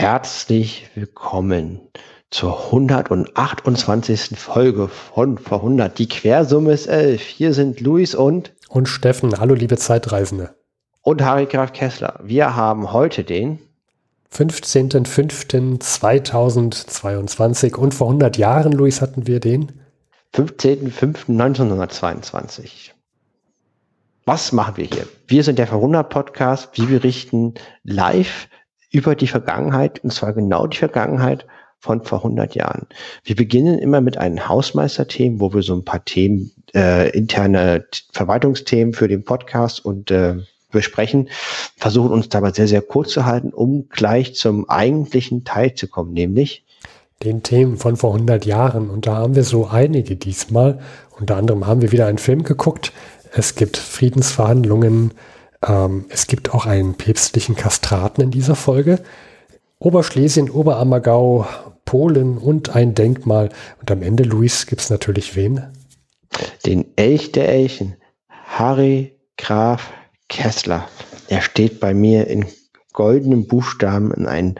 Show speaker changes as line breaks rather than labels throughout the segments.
Herzlich willkommen zur 128. Folge von Vor 100. Die Quersumme ist 11. Hier sind Luis und
und Steffen. Hallo, liebe Zeitreisende.
Und Harry Graf Kessler. Wir haben heute den
15.05.2022 und vor 100 Jahren, Luis, hatten wir den
15.05.1922. Was machen wir hier? Wir sind der Verwunder-Podcast. Wir berichten live über die Vergangenheit, und zwar genau die Vergangenheit von vor 100 Jahren. Wir beginnen immer mit einem Hausmeisterthemen, wo wir so ein paar Themen, äh, interne Verwaltungsthemen für den Podcast und äh, besprechen, versuchen uns dabei sehr, sehr kurz zu halten, um gleich zum eigentlichen Teil zu kommen, nämlich
den Themen von vor 100 Jahren. Und da haben wir so einige diesmal. Unter anderem haben wir wieder einen Film geguckt. Es gibt Friedensverhandlungen ähm, es gibt auch einen päpstlichen Kastraten in dieser Folge. Oberschlesien, Oberammergau, Polen und ein Denkmal. Und am Ende, Luis, gibt es natürlich wen?
Den Elch der Elchen, Harry Graf Kessler. Er steht bei mir in goldenen Buchstaben in einem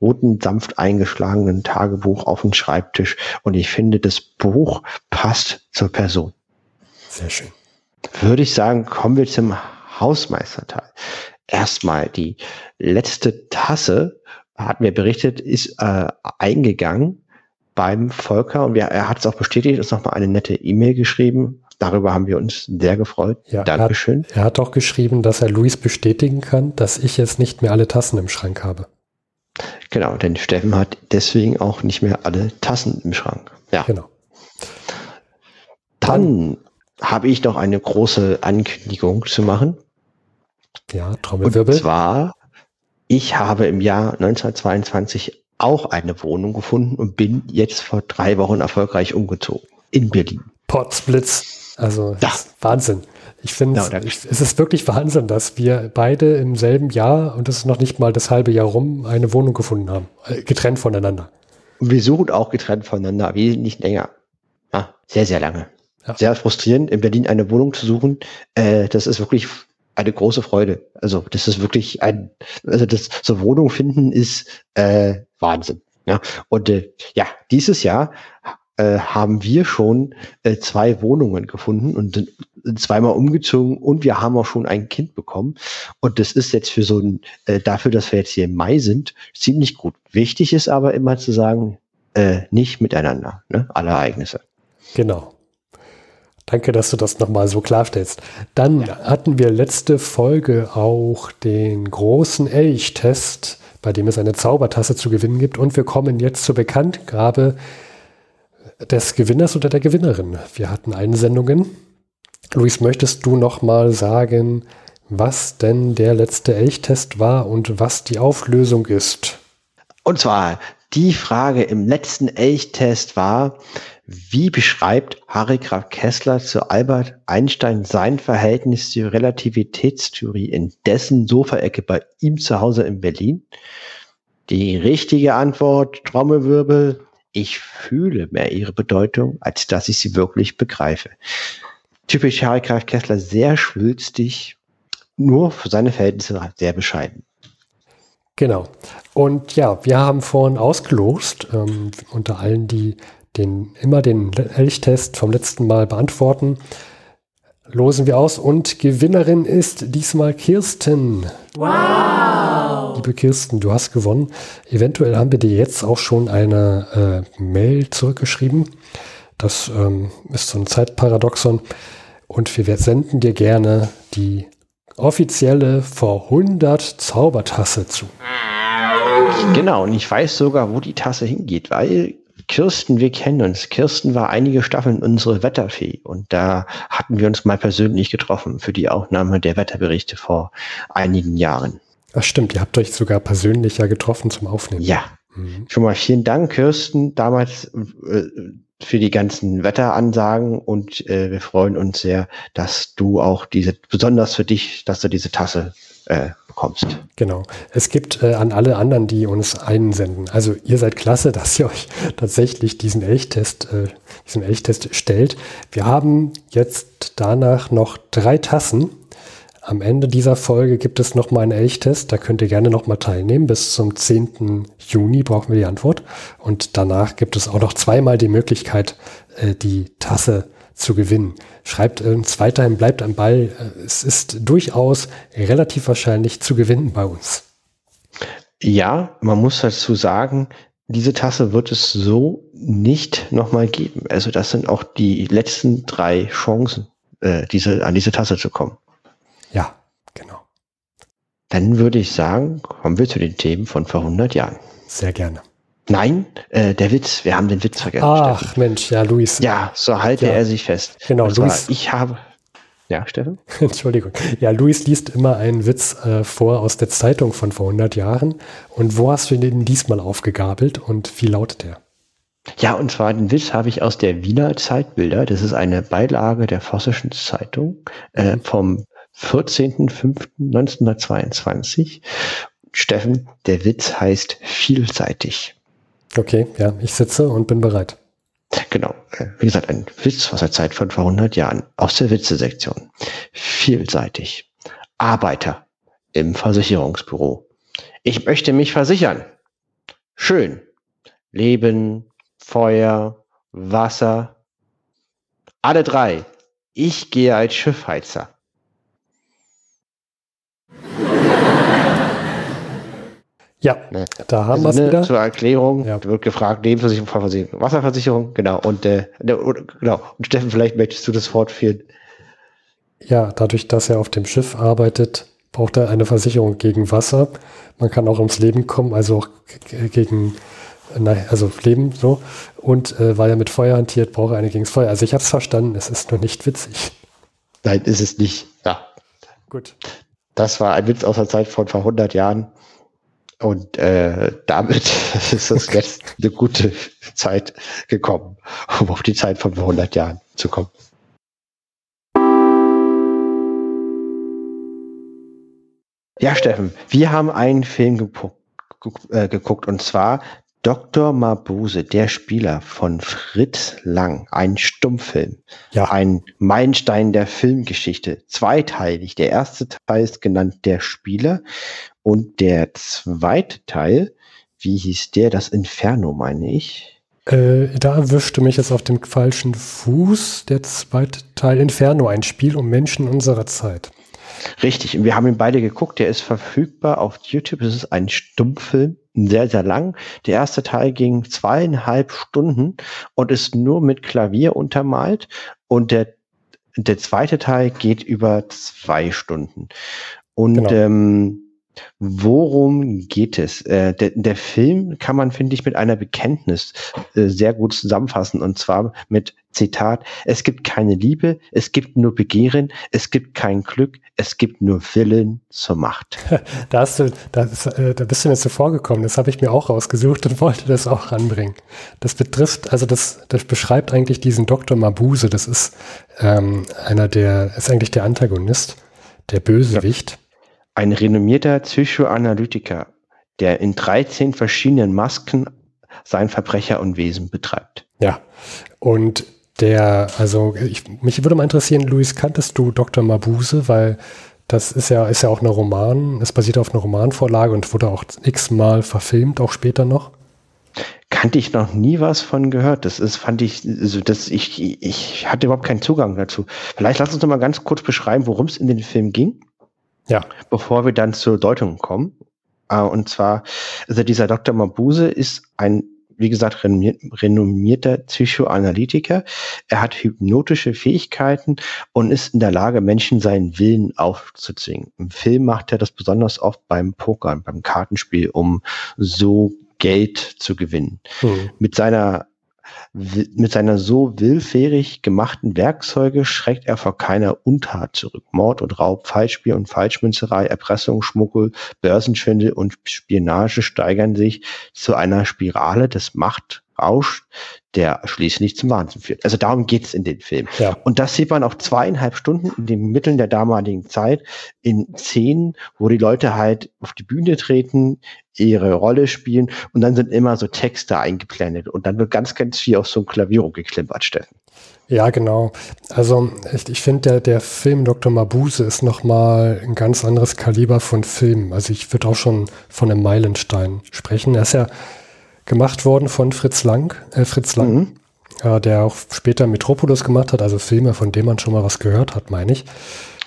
roten, sanft eingeschlagenen Tagebuch auf dem Schreibtisch. Und ich finde, das Buch passt zur Person.
Sehr schön.
Würde ich sagen, kommen wir zum Hausmeisterteil. Erstmal die letzte Tasse, hat mir berichtet, ist äh, eingegangen beim Volker und wir, er hat es auch bestätigt, uns nochmal eine nette E-Mail geschrieben. Darüber haben wir uns sehr gefreut.
Ja, Dankeschön. Er hat, er hat auch geschrieben, dass er Luis bestätigen kann, dass ich jetzt nicht mehr alle Tassen im Schrank habe.
Genau, denn Steffen hat deswegen auch nicht mehr alle Tassen im Schrank. Ja.
Genau.
Dann habe ich noch eine große Ankündigung zu machen.
Ja, Trommelwirbel.
Und zwar, ich habe im Jahr 1922 auch eine Wohnung gefunden und bin jetzt vor drei Wochen erfolgreich umgezogen. In Berlin.
Potsblitz. Also ja. Wahnsinn. Ich finde, ja, es ist wirklich Wahnsinn, dass wir beide im selben Jahr, und das ist noch nicht mal das halbe Jahr rum, eine Wohnung gefunden haben. Äh, getrennt voneinander.
Und wir suchen auch getrennt voneinander, wesentlich länger. Ja, sehr, sehr lange. Ja. Sehr frustrierend, in Berlin eine Wohnung zu suchen. Äh, das ist wirklich eine große Freude. Also das ist wirklich ein, also das so Wohnung finden ist äh, Wahnsinn. Ja und äh, ja dieses Jahr äh, haben wir schon äh, zwei Wohnungen gefunden und sind zweimal umgezogen und wir haben auch schon ein Kind bekommen und das ist jetzt für so ein äh, dafür, dass wir jetzt hier im Mai sind ziemlich gut. Wichtig ist aber immer zu sagen äh, nicht miteinander, ne? alle Ereignisse.
Genau. Danke, dass du das nochmal so klarstellst. Dann ja. hatten wir letzte Folge auch den großen Elch-Test, bei dem es eine Zaubertasse zu gewinnen gibt. Und wir kommen jetzt zur Bekanntgabe des Gewinners oder der Gewinnerin. Wir hatten Einsendungen. Luis, möchtest du nochmal sagen, was denn der letzte Elchtest war und was die Auflösung ist?
Und zwar die Frage im letzten Elchtest war, wie beschreibt Harry Graf Kessler zu Albert Einstein sein Verhältnis zur Relativitätstheorie in dessen Sofaecke bei ihm zu Hause in Berlin? Die richtige Antwort, Trommelwirbel, ich fühle mehr ihre Bedeutung, als dass ich sie wirklich begreife. Typisch Harry Graf Kessler, sehr schwülstig, nur für seine Verhältnisse sehr bescheiden.
Genau. Und ja, wir haben vorhin ausgelost, ähm, unter allen, die den, immer den Elchtest vom letzten Mal beantworten. Losen wir aus und Gewinnerin ist diesmal Kirsten.
Wow!
Liebe Kirsten, du hast gewonnen. Eventuell haben wir dir jetzt auch schon eine äh, Mail zurückgeschrieben. Das ähm, ist so ein Zeitparadoxon. Und wir senden dir gerne die offizielle vor 100 Zaubertasse zu.
Genau, und ich weiß sogar, wo die Tasse hingeht, weil Kirsten, wir kennen uns. Kirsten war einige Staffeln unsere Wetterfee und da hatten wir uns mal persönlich getroffen für die Aufnahme der Wetterberichte vor einigen Jahren.
Ach stimmt, ihr habt euch sogar persönlich ja getroffen zum Aufnehmen.
Ja. Mhm. Schon mal vielen Dank, Kirsten, damals äh, für die ganzen Wetteransagen und äh, wir freuen uns sehr, dass du auch diese, besonders für dich, dass du diese Tasse äh, bekommst.
Genau. Es gibt äh, an alle anderen, die uns einsenden. Also ihr seid klasse, dass ihr euch tatsächlich diesen Elchtest, äh, diesen Elchtest stellt. Wir haben jetzt danach noch drei Tassen. Am Ende dieser Folge gibt es nochmal einen Elchtest. Da könnt ihr gerne nochmal teilnehmen. Bis zum 10. Juni brauchen wir die Antwort. Und danach gibt es auch noch zweimal die Möglichkeit, äh, die Tasse zu gewinnen. Schreibt uns weiterhin, bleibt am Ball. Äh, es ist durchaus relativ wahrscheinlich zu gewinnen bei uns.
Ja, man muss dazu sagen, diese Tasse wird es so nicht nochmal geben. Also das sind auch die letzten drei Chancen, äh, diese, an diese Tasse zu kommen.
Ja, genau.
Dann würde ich sagen, kommen wir zu den Themen von vor 100 Jahren.
Sehr gerne.
Nein, äh, der Witz, wir haben den Witz vergessen.
Ach Steffen. Mensch, ja, Luis.
Ja, so halte ja. er sich fest.
Genau, Und Luis.
ich habe, ja, Steffen?
Entschuldigung. Ja, Luis liest immer einen Witz äh, vor aus der Zeitung von vor 100 Jahren. Und wo hast du den diesmal aufgegabelt und wie lautet der?
Ja, und zwar den Witz habe ich aus der Wiener Zeitbilder. Das ist eine Beilage der Vossischen Zeitung äh, mhm. vom 14.05.1922. Steffen, der Witz heißt vielseitig.
Okay, ja, ich sitze und bin bereit.
Genau, äh, wie gesagt, ein Witz aus der Zeit von vor 100 Jahren aus der Witze-Sektion. Vielseitig. Arbeiter im Versicherungsbüro. Ich möchte mich versichern. Schön. Leben, Feuer, Wasser. Alle drei. Ich gehe als Schiffheizer.
Ja, ne? da haben also, wir es ne, wieder.
Zur Erklärung ja. wird gefragt, Lebensversicherung, Wasserversicherung, genau. Und, äh, ne, genau. Und Steffen, vielleicht möchtest du das fortführen.
Ja, dadurch, dass er auf dem Schiff arbeitet, braucht er eine Versicherung gegen Wasser. Man kann auch ums Leben kommen, also auch gegen, nein, also Leben so. Und äh, weil er mit Feuer hantiert, braucht er eine gegen das Feuer. Also ich habe es verstanden, es ist nur nicht witzig.
Nein, ist es nicht. Ja.
Gut.
Das war ein Witz aus der Zeit von vor 100 Jahren. Und äh, damit ist das jetzt eine gute Zeit gekommen, um auf die Zeit von 100 Jahren zu kommen. Ja, Steffen, wir haben einen Film geguckt, äh, geguckt und zwar Dr. Mabuse, der Spieler von Fritz Lang, ein Stummfilm. Ja. Ein Meilenstein der Filmgeschichte. Zweiteilig. Der erste Teil ist genannt Der Spieler und der zweite Teil, wie hieß der? Das Inferno, meine ich.
Äh, da erwischte mich jetzt auf dem falschen Fuß. Der zweite Teil Inferno, ein Spiel um Menschen unserer Zeit.
Richtig, und wir haben ihn beide geguckt. Der ist verfügbar auf YouTube. Es ist ein Stummfilm, sehr, sehr lang. Der erste Teil ging zweieinhalb Stunden und ist nur mit Klavier untermalt. Und der, der zweite Teil geht über zwei Stunden. Und genau. ähm, Worum geht es? Äh, der, der, Film kann man, finde ich, mit einer Bekenntnis äh, sehr gut zusammenfassen. Und zwar mit Zitat, es gibt keine Liebe, es gibt nur Begehren, es gibt kein Glück, es gibt nur Willen zur Macht.
Da, hast du, da, äh, da bist du mir zuvor gekommen, das habe ich mir auch rausgesucht und wollte das auch ranbringen. Das betrifft, also das, das beschreibt eigentlich diesen Dr. Mabuse, das ist ähm, einer der, ist eigentlich der Antagonist, der Bösewicht. Ja
ein renommierter Psychoanalytiker, der in 13 verschiedenen Masken sein Verbrecher und Wesen betreibt.
Ja, und der, also ich, mich würde mal interessieren, Luis, kanntest du Dr. Mabuse, weil das ist ja, ist ja auch eine Roman, es basiert auf einer Romanvorlage und wurde auch x-mal verfilmt, auch später noch.
Kannte ich noch nie was von gehört. Das ist, fand ich, also das, ich, ich hatte überhaupt keinen Zugang dazu. Vielleicht lass uns noch mal ganz kurz beschreiben, worum es in den Film ging. Ja. Bevor wir dann zur Deutung kommen. Uh, und zwar, also dieser Dr. Mabuse ist ein, wie gesagt, renommierter Psychoanalytiker. Er hat hypnotische Fähigkeiten und ist in der Lage, Menschen seinen Willen aufzuzwingen. Im Film macht er das besonders oft beim Pokern, beim Kartenspiel, um so Geld zu gewinnen. Hm. Mit seiner mit seiner so willfährig gemachten Werkzeuge schreckt er vor keiner Untat zurück. Mord und Raub, Falschspiel und Falschmünzerei, Erpressung, Schmuggel, Börsenschwindel und Spionage steigern sich zu einer Spirale des Macht Rausch, der schließlich zum Wahnsinn führt. Also darum geht's in den Film. Ja. Und das sieht man auf zweieinhalb Stunden in den Mitteln der damaligen Zeit in Szenen, wo die Leute halt auf die Bühne treten, ihre Rolle spielen und dann sind immer so Texte eingeblendet und dann wird ganz, ganz viel auf so ein Klavierung geklimpert, Steffen.
Ja, genau. Also ich, ich finde, der, der Film Dr. Mabuse ist nochmal ein ganz anderes Kaliber von Film. Also ich würde auch schon von einem Meilenstein sprechen. Er ist ja gemacht worden von Fritz Lang, äh, Fritz Lang, mhm. äh, der auch später Metropolis gemacht hat, also Filme, von denen man schon mal was gehört hat, meine ich.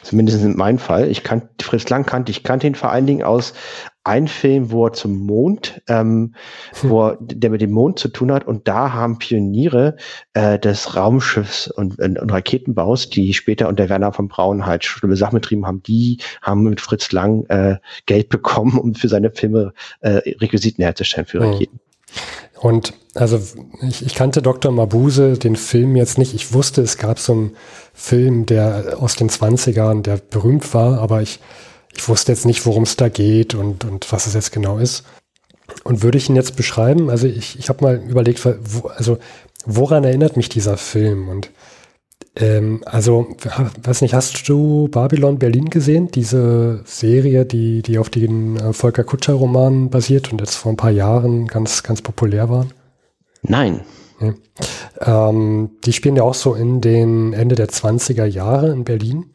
Zumindest in meinem Fall. Ich kannte Fritz Lang kannte, ich kannte ihn vor allen Dingen aus ein Film, wo er zum Mond, ähm, hm. wo er, der mit dem Mond zu tun hat. Und da haben Pioniere äh, des Raumschiffs und, und, und Raketenbaus, die später unter Werner von Braun halt schlimme Sachen betrieben haben, die haben mit Fritz Lang äh, Geld bekommen, um für seine Filme äh, Requisiten herzustellen für hm.
Und also ich, ich kannte Dr. Mabuse, den Film jetzt nicht. Ich wusste, es gab so einen Film, der aus den 20ern, der berühmt war, aber ich ich wusste jetzt nicht, worum es da geht und, und was es jetzt genau ist. Und würde ich ihn jetzt beschreiben? Also ich, ich habe mal überlegt, wo, also woran erinnert mich dieser Film? Und ähm, also, weiß nicht, hast du Babylon Berlin gesehen? Diese Serie, die, die auf den äh, Volker Kutscher-Roman basiert und jetzt vor ein paar Jahren ganz, ganz populär war?
Nein.
Ja. Ähm, die spielen ja auch so in den Ende der 20er Jahre in Berlin.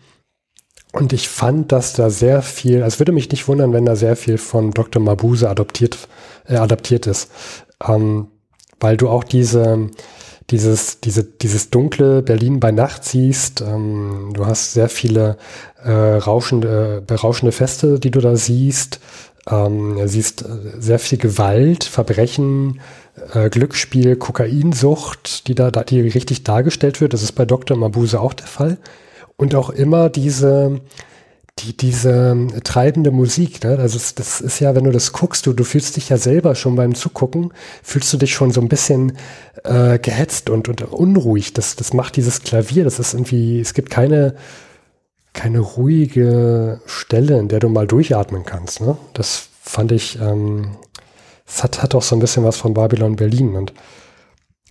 Und ich fand, dass da sehr viel, es würde mich nicht wundern, wenn da sehr viel von Dr. Mabuse adoptiert, äh, adaptiert ist. Ähm, weil du auch diese, dieses, diese, dieses dunkle Berlin bei Nacht siehst. Ähm, du hast sehr viele äh, rauschende, berauschende Feste, die du da siehst. Ähm, siehst äh, sehr viel Gewalt, Verbrechen, äh, Glücksspiel, Kokainsucht, die da, die richtig dargestellt wird. Das ist bei Dr. Mabuse auch der Fall und auch immer diese, die, diese treibende Musik, ne? Also das, das ist ja, wenn du das guckst, du, du fühlst dich ja selber schon beim Zugucken, fühlst du dich schon so ein bisschen äh, gehetzt und, und unruhig. Das, das macht dieses Klavier, das ist irgendwie, es gibt keine, keine ruhige Stelle, in der du mal durchatmen kannst. Ne? Das fand ich, ähm, es hat, hat auch so ein bisschen was von Babylon Berlin und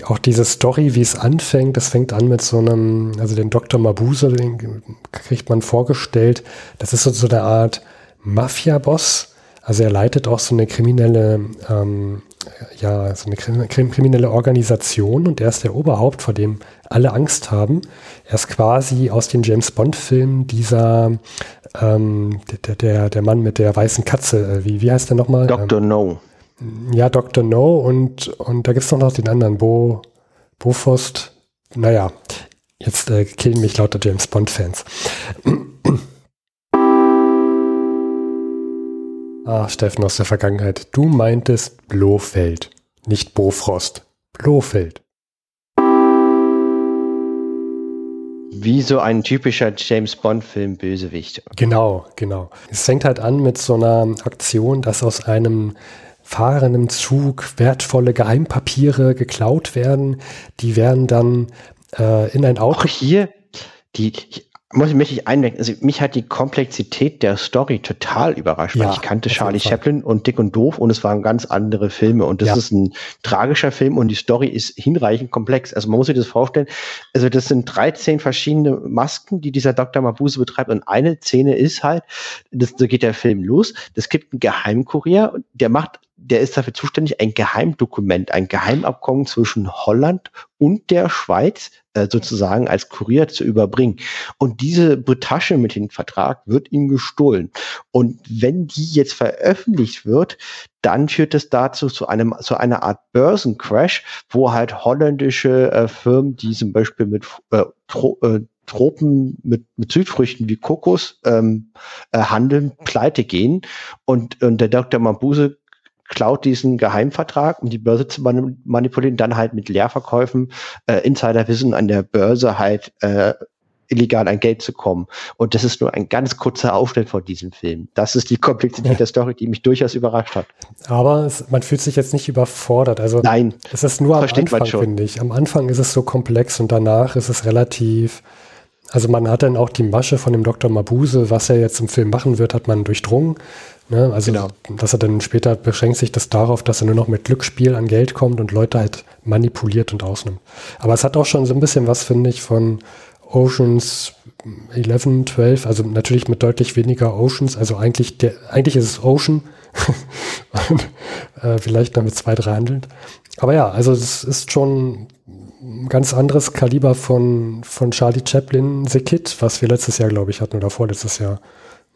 auch diese Story, wie es anfängt, das fängt an mit so einem, also den Dr. Mabuse, den kriegt man vorgestellt, das ist so, so eine Art Mafia-Boss. Also er leitet auch so eine kriminelle, ähm, ja, so eine kriminelle Organisation und er ist der Oberhaupt, vor dem alle Angst haben. Er ist quasi aus den James Bond-Filmen dieser, ähm, der, der, der Mann mit der weißen Katze, äh, wie, wie heißt der nochmal?
Dr. Ähm, No.
Ja, Dr. No und, und da gibt es noch den anderen, Bo, Bofost. Naja, jetzt äh, killen mich lauter James Bond-Fans. ah, Steffen aus der Vergangenheit. Du meintest Blofeld, nicht Bofrost. Blofeld.
Wie so ein typischer James Bond-Film Bösewicht.
Genau, genau. Es fängt halt an mit so einer Aktion, dass aus einem fahrendem Zug wertvolle Geheimpapiere geklaut werden. Die werden dann äh, in ein Auto.
Auch hier, die, muss ich mich einwenden. Also mich hat die Komplexität der Story total überrascht, ja, weil ich kannte Charlie Chaplin und Dick und Doof und es waren ganz andere Filme und das ja. ist ein tragischer Film und die Story ist hinreichend komplex. Also man muss sich das vorstellen. Also das sind 13 verschiedene Masken, die dieser Dr. Mabuse betreibt und eine Szene ist halt, das, so geht der Film los. Es gibt einen Geheimkurier, der macht der ist dafür zuständig, ein Geheimdokument, ein Geheimabkommen zwischen Holland und der Schweiz äh, sozusagen als Kurier zu überbringen. Und diese Tasche mit dem Vertrag wird ihm gestohlen. Und wenn die jetzt veröffentlicht wird, dann führt es dazu zu einem zu einer Art Börsencrash, wo halt holländische äh, Firmen, die zum Beispiel mit äh, Tro äh, Tropen mit, mit Südfrüchten wie Kokos ähm, äh, handeln, pleite gehen. Und, und der Dr. Mabuse klaut diesen Geheimvertrag, um die Börse zu manipulieren, dann halt mit Leerverkäufen, äh, Insiderwissen an der Börse halt äh, illegal an Geld zu kommen. Und das ist nur ein ganz kurzer Aufschnitt von diesem Film. Das ist die Komplexität ja. der Story, die mich durchaus überrascht hat.
Aber es, man fühlt sich jetzt nicht überfordert. Also
Nein,
es ist nur am Anfang, finde ich. Am Anfang ist es so komplex und danach ist es relativ Also man hat dann auch die Masche von dem Dr. Mabuse, was er jetzt im Film machen wird, hat man durchdrungen. Ne? Also, genau. dass er dann später beschränkt sich das darauf, dass er nur noch mit Glücksspiel an Geld kommt und Leute halt manipuliert und ausnimmt. Aber es hat auch schon so ein bisschen was, finde ich, von Oceans 11, 12, also natürlich mit deutlich weniger Oceans, also eigentlich, der, eigentlich ist es Ocean, äh, vielleicht noch mit zwei, drei handelt. Aber ja, also es ist schon ein ganz anderes Kaliber von, von Charlie Chaplin, The Kid, was wir letztes Jahr, glaube ich, hatten oder vorletztes Jahr.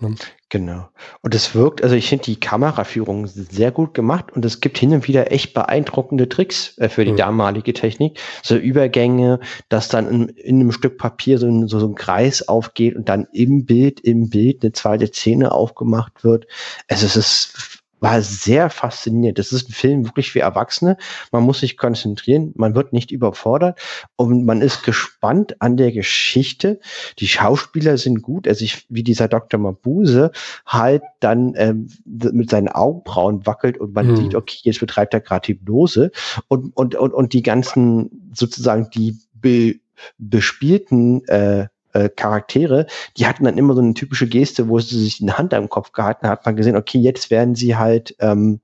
Ne? Genau. Und es wirkt, also ich finde die Kameraführung sehr gut gemacht und es gibt hin und wieder echt beeindruckende Tricks äh, für die mhm. damalige Technik. So Übergänge, dass dann in, in einem Stück Papier so ein, so, so ein Kreis aufgeht und dann im Bild, im Bild eine zweite Szene aufgemacht wird. Also es ist war sehr faszinierend. Das ist ein Film wirklich für Erwachsene. Man muss sich konzentrieren, man wird nicht überfordert und man ist gespannt an der Geschichte. Die Schauspieler sind gut, also ich, wie dieser Dr. Mabuse halt dann ähm, mit seinen Augenbrauen wackelt und man hm. sieht, okay, jetzt betreibt er gerade Hypnose und, und, und, und die ganzen sozusagen die be, bespielten äh, äh, Charaktere, die hatten dann immer so eine typische Geste, wo sie sich eine Hand am Kopf gehalten hat, man gesehen, okay, jetzt werden sie halt ähm,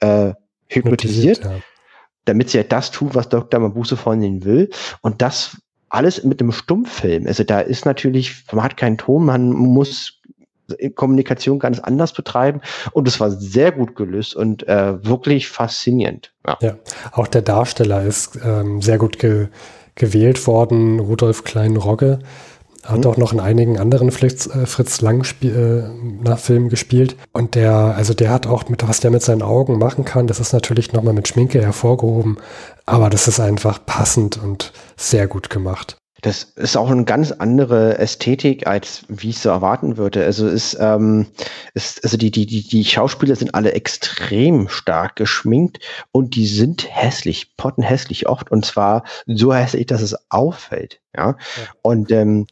äh, hypnotisiert, ja. damit sie halt das tun, was Dr. Mabuse von ihnen will. Und das alles mit einem Stummfilm. Also da ist natürlich, man hat keinen Ton, man muss Kommunikation ganz anders betreiben und es war sehr gut gelöst und äh, wirklich faszinierend.
Ja. ja. auch der Darsteller ist ähm, sehr gut ge gewählt worden, Rudolf Klein-Rogge. Hat mhm. auch noch in einigen anderen Fritz, äh, Fritz Lang äh, Filmen gespielt. Und der, also der hat auch mit, was der mit seinen Augen machen kann, das ist natürlich nochmal mit Schminke hervorgehoben. Aber das ist einfach passend und sehr gut gemacht.
Das ist auch eine ganz andere Ästhetik, als wie ich so erwarten würde. Also ist, ähm, ist also die, die, die, die Schauspieler sind alle extrem stark geschminkt und die sind hässlich, pottenhässlich oft. Und zwar so hässlich, dass es auffällt. Ja. ja. Und ähm,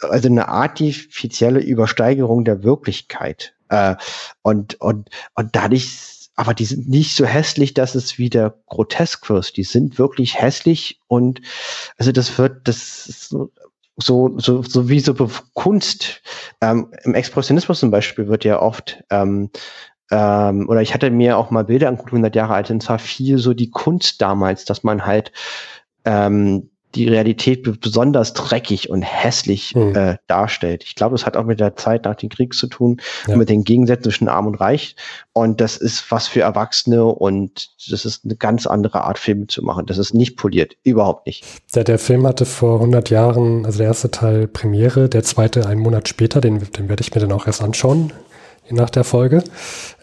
also eine artifizielle Übersteigerung der Wirklichkeit. Äh, und, und, und dadurch aber die sind nicht so hässlich, dass es wieder grotesk wird. Die sind wirklich hässlich und also das wird, das ist so, so, so, so wie so Kunst. Ähm, Im Expressionismus zum Beispiel wird ja oft ähm, ähm, oder ich hatte mir auch mal Bilder angeguckt, 100 Jahre alt, und zwar viel so die Kunst damals, dass man halt ähm, die Realität besonders dreckig und hässlich mhm. äh, darstellt. Ich glaube, das hat auch mit der Zeit nach dem Krieg zu tun, ja. mit den Gegensätzen zwischen Arm und Reich. Und das ist was für Erwachsene und das ist eine ganz andere Art, Filme zu machen. Das ist nicht poliert, überhaupt nicht.
Der, der Film hatte vor 100 Jahren, also der erste Teil Premiere, der zweite einen Monat später, den, den werde ich mir dann auch erst anschauen, nach der Folge.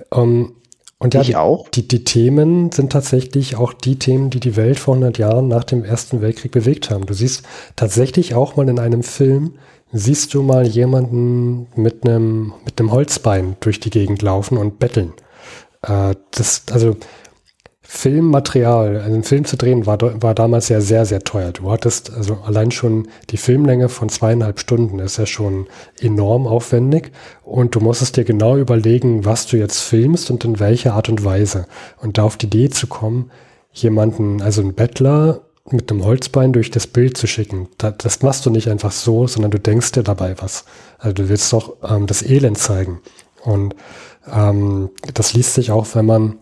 Um, ähm, und ja, ich auch. Die, die Themen sind tatsächlich auch die Themen, die die Welt vor 100 Jahren nach dem Ersten Weltkrieg bewegt haben. Du siehst tatsächlich auch mal in einem Film, siehst du mal jemanden mit einem, mit einem Holzbein durch die Gegend laufen und betteln. Äh, das, also Filmmaterial, also einen Film zu drehen, war, war damals ja sehr, sehr teuer. Du hattest also allein schon die Filmlänge von zweieinhalb Stunden ist ja schon enorm aufwendig und du musstest dir genau überlegen, was du jetzt filmst und in welcher Art und Weise. Und da auf die Idee zu kommen, jemanden, also einen Bettler mit einem Holzbein durch das Bild zu schicken, das, das machst du nicht einfach so, sondern du denkst dir dabei was. Also du willst doch ähm, das Elend zeigen. Und ähm, das liest sich auch, wenn man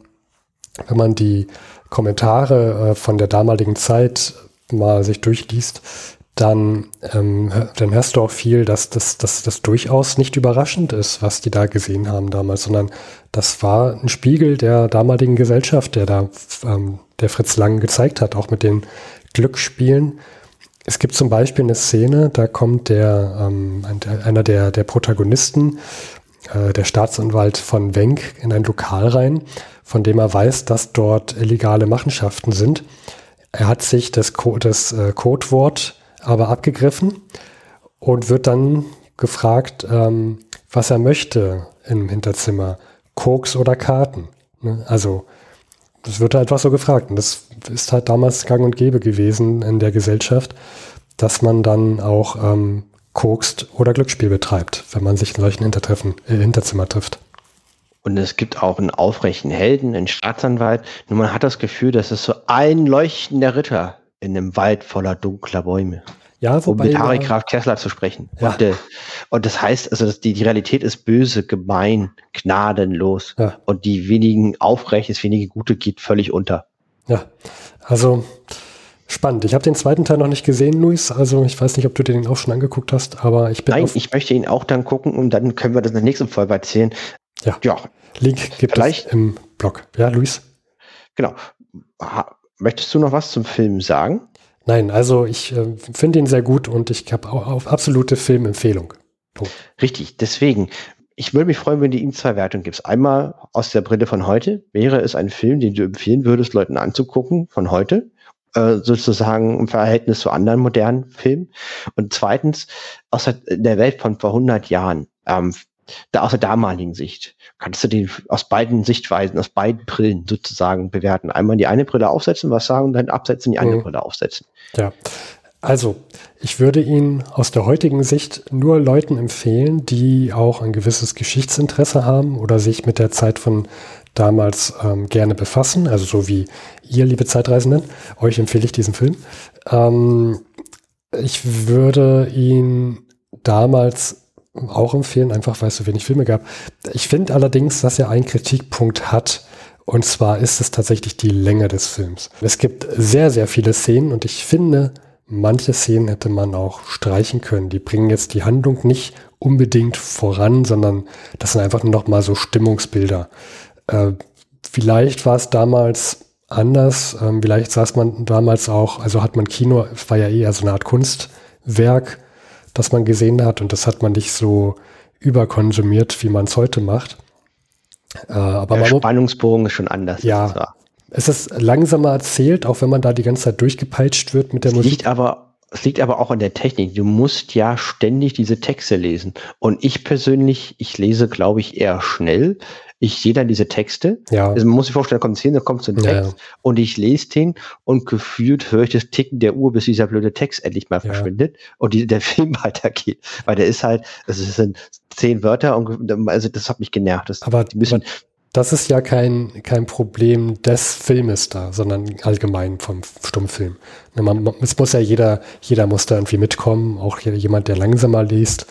wenn man die Kommentare äh, von der damaligen Zeit mal sich durchliest, dann, ähm, dann hörst du auch viel, dass das, dass das durchaus nicht überraschend ist, was die da gesehen haben damals, sondern das war ein Spiegel der damaligen Gesellschaft, der da ähm, der Fritz Lang gezeigt hat, auch mit den Glücksspielen. Es gibt zum Beispiel eine Szene, da kommt der, ähm, einer der, der Protagonisten, äh, der Staatsanwalt von Wenk, in ein Lokal rein von dem er weiß, dass dort illegale Machenschaften sind. Er hat sich das, Co das äh, Codewort aber abgegriffen und wird dann gefragt, ähm, was er möchte im Hinterzimmer. Koks oder Karten. Ne? Also, das wird halt was so gefragt. Und das ist halt damals gang und gäbe gewesen in der Gesellschaft, dass man dann auch ähm, kokst oder Glücksspiel betreibt, wenn man sich in solchen Hintertreffen, äh, Hinterzimmer trifft.
Und es gibt auch einen aufrechten Helden, einen Staatsanwalt. Nur man hat das Gefühl, dass es so ein leuchtender Ritter in einem Wald voller dunkler Bäume. Ja, wobei, um mit Harry Graf Kessler zu sprechen. Ja. Und, äh, und das heißt, also die, die Realität ist böse, gemein, gnadenlos. Ja. Und die wenigen Aufrechtes, wenige Gute geht völlig unter.
Ja, also spannend. Ich habe den zweiten Teil noch nicht gesehen, Luis. Also ich weiß nicht, ob du den auch schon angeguckt hast, aber ich bin.
Nein, ich möchte ihn auch dann gucken und dann können wir das in der nächsten Folge erzählen.
Ja. ja. Link gibt Vielleicht, es im Blog. Ja, Luis?
Genau. Möchtest du noch was zum Film sagen?
Nein, also ich äh, finde ihn sehr gut und ich habe auch, auch absolute Filmempfehlung.
Punkt. Richtig, deswegen. Ich würde mich freuen, wenn du ihm zwei Wertungen gibst. Einmal aus der Brille von heute. Wäre es ein Film, den du empfehlen würdest, Leuten anzugucken von heute? Äh, sozusagen im Verhältnis zu anderen modernen Filmen. Und zweitens, aus der Welt von vor 100 Jahren. Ähm, da aus der damaligen Sicht kannst du den aus beiden Sichtweisen, aus beiden Brillen sozusagen bewerten. Einmal die eine Brille aufsetzen, was sagen, und dann absetzen, die andere mhm. Brille aufsetzen.
Ja. Also, ich würde ihn aus der heutigen Sicht nur Leuten empfehlen, die auch ein gewisses Geschichtsinteresse haben oder sich mit der Zeit von damals ähm, gerne befassen. Also so wie ihr, liebe Zeitreisenden, euch empfehle ich diesen Film. Ähm, ich würde ihn damals auch empfehlen, einfach weil es so wenig Filme gab. Ich finde allerdings, dass er einen Kritikpunkt hat. Und zwar ist es tatsächlich die Länge des Films. Es gibt sehr, sehr viele Szenen und ich finde, manche Szenen hätte man auch streichen können. Die bringen jetzt die Handlung nicht unbedingt voran, sondern das sind einfach nur noch mal so Stimmungsbilder. Äh, vielleicht war es damals anders. Ähm, vielleicht saß man damals auch, also hat man Kino, es war ja eher so eine Art Kunstwerk das man gesehen hat und das hat man nicht so überkonsumiert, wie man es heute macht.
Äh, aber Der Spannungsbogen ist schon anders.
Ja. Es ist langsamer erzählt, auch wenn man da die ganze Zeit durchgepeitscht wird mit der
es
Musik.
Liegt aber es liegt aber auch an der Technik. Du musst ja ständig diese Texte lesen. Und ich persönlich, ich lese, glaube ich, eher schnell. Ich sehe dann diese Texte. Ja. Also man muss sich vorstellen, da kommt Szene, da kommt so ein Text ja. und ich lese den und gefühlt höre ich das Ticken der Uhr, bis dieser blöde Text endlich mal verschwindet und die, der Film weitergeht. Weil der ist halt, es sind zehn Wörter und also das hat mich genervt. Das,
aber die müssen, das ist ja kein, kein Problem des Filmes da, sondern allgemein vom Stummfilm. Ne, man, es muss ja jeder, jeder muss da irgendwie mitkommen, auch jemand, der langsamer liest.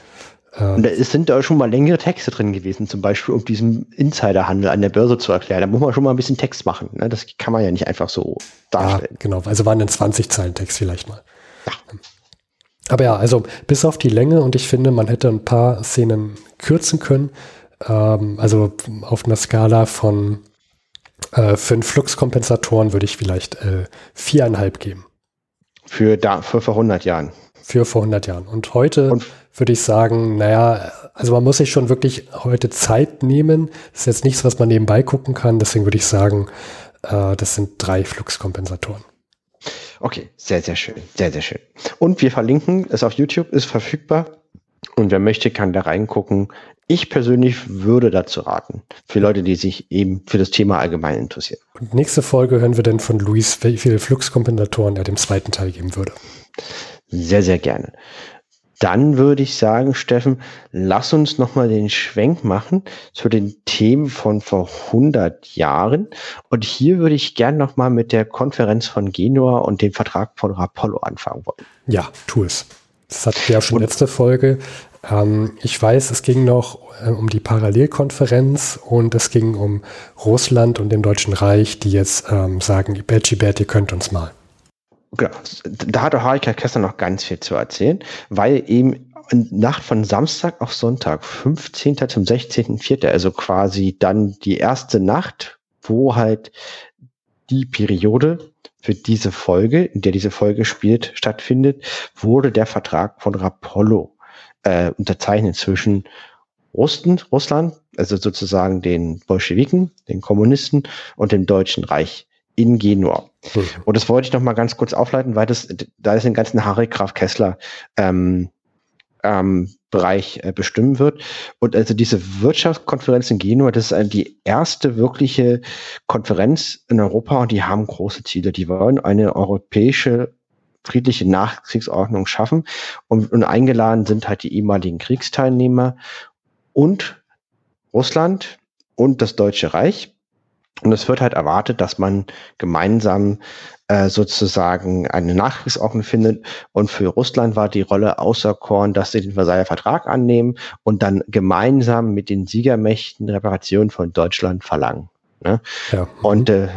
Und da sind da schon mal längere Texte drin gewesen, zum Beispiel um diesen Insiderhandel an der Börse zu erklären. Da muss man schon mal ein bisschen Text machen. Ne? Das kann man ja nicht einfach so darstellen.
Ja, genau, also waren dann 20 Zeilen Text vielleicht mal. Ja. Aber ja, also bis auf die Länge und ich finde, man hätte ein paar Szenen kürzen können, ähm, also auf einer Skala von äh, fünf Fluxkompensatoren würde ich vielleicht äh, viereinhalb geben.
Für, da, für vor 100 Jahren.
Für vor 100 Jahren. Und heute Und würde ich sagen, naja, also man muss sich schon wirklich heute Zeit nehmen. Das ist jetzt nichts, was man nebenbei gucken kann. Deswegen würde ich sagen, äh, das sind drei Fluxkompensatoren.
Okay, sehr, sehr schön. Sehr, sehr schön. Und wir verlinken es auf YouTube, ist verfügbar. Und wer möchte, kann da reingucken. Ich persönlich würde dazu raten, für Leute, die sich eben für das Thema allgemein interessieren.
Und nächste Folge hören wir dann von Luis, wie viele Fluxkompensatoren er dem zweiten Teil geben würde.
Sehr, sehr gerne. Dann würde ich sagen, Steffen, lass uns nochmal den Schwenk machen zu den Themen von vor 100 Jahren. Und hier würde ich gern nochmal mit der Konferenz von Genua und dem Vertrag von Rapallo anfangen wollen.
Ja, tu es. Das hatten wir ja schon letzte Folge. Ähm, ich weiß, es ging noch äh, um die Parallelkonferenz und es ging um Russland und dem Deutschen Reich, die jetzt ähm, sagen, Belgibert, ihr könnt uns mal.
Genau, da hatte Harika Kessler noch ganz viel zu erzählen, weil eben Nacht von Samstag auf Sonntag, 15. zum 16.04., also quasi dann die erste Nacht, wo halt die Periode für diese Folge, in der diese Folge spielt, stattfindet, wurde der Vertrag von Rapallo äh, unterzeichnet zwischen Russland, Russland, also sozusagen den Bolschewiken, den Kommunisten und dem Deutschen Reich in Genua. Mhm. Und das wollte ich noch mal ganz kurz aufleiten, weil das, da ist den ganzen Harry Graf Kessler ähm, ähm, Bereich äh, bestimmen wird. Und also diese Wirtschaftskonferenz in Genua, das ist eine, die erste wirkliche Konferenz in Europa und die haben große Ziele. Die wollen eine europäische friedliche Nachkriegsordnung schaffen. Und, und eingeladen sind halt die ehemaligen Kriegsteilnehmer und Russland und das Deutsche Reich. Und es wird halt erwartet, dass man gemeinsam äh, sozusagen eine Nachkriegsordnung findet. Und für Russland war die Rolle außer Korn, dass sie den Versailler Vertrag annehmen und dann gemeinsam mit den Siegermächten Reparationen von Deutschland verlangen. Ne? Ja. Und, äh,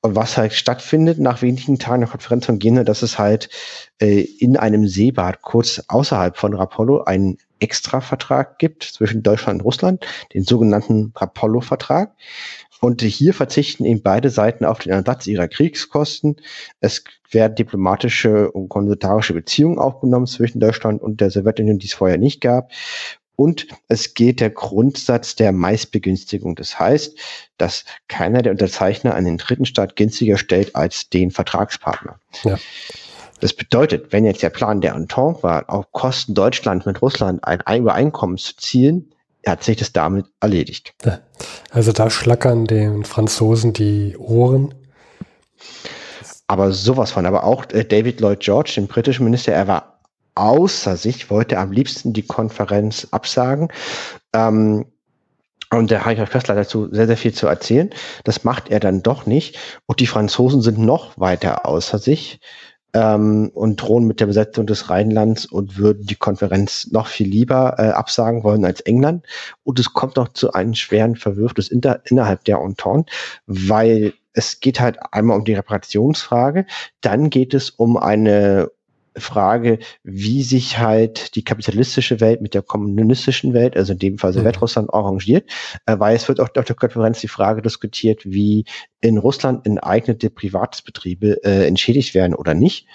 und was halt stattfindet nach wenigen Tagen der Konferenz von Jena, dass es halt äh, in einem Seebad kurz außerhalb von Rapallo einen Extra-Vertrag gibt zwischen Deutschland und Russland, den sogenannten Rapallo-Vertrag. Und hier verzichten eben beide Seiten auf den Ersatz ihrer Kriegskosten. Es werden diplomatische und konsularische Beziehungen aufgenommen zwischen Deutschland und der Sowjetunion, die es vorher nicht gab. Und es geht der Grundsatz der Meistbegünstigung. Das heißt, dass keiner der Unterzeichner einen dritten Staat günstiger stellt als den Vertragspartner. Ja. Das bedeutet, wenn jetzt der Plan der Entente war, auf Kosten Deutschlands mit Russland ein Übereinkommen zu zielen, hat sich das damit erledigt.
Also da schlackern den Franzosen die Ohren.
Aber sowas von. Aber auch äh, David Lloyd George, den britischen Minister, er war außer sich, wollte am liebsten die Konferenz absagen. Ähm, und der Heinrich Kessler dazu sehr, sehr viel zu erzählen. Das macht er dann doch nicht. Und die Franzosen sind noch weiter außer sich ähm, und drohen mit der Besetzung des Rheinlands und würden die Konferenz noch viel lieber äh, absagen wollen als England. Und es kommt noch zu einem schweren Verwürfnis inter, innerhalb der Entente, weil es geht halt einmal um die Reparationsfrage, dann geht es um eine Frage, wie sich halt die kapitalistische Welt mit der kommunistischen Welt, also in dem Fall Sowjetrussland, mhm. arrangiert, äh, weil es wird auch auf der Konferenz die Frage diskutiert, wie in Russland enteignete Privatbetriebe äh, entschädigt werden oder nicht.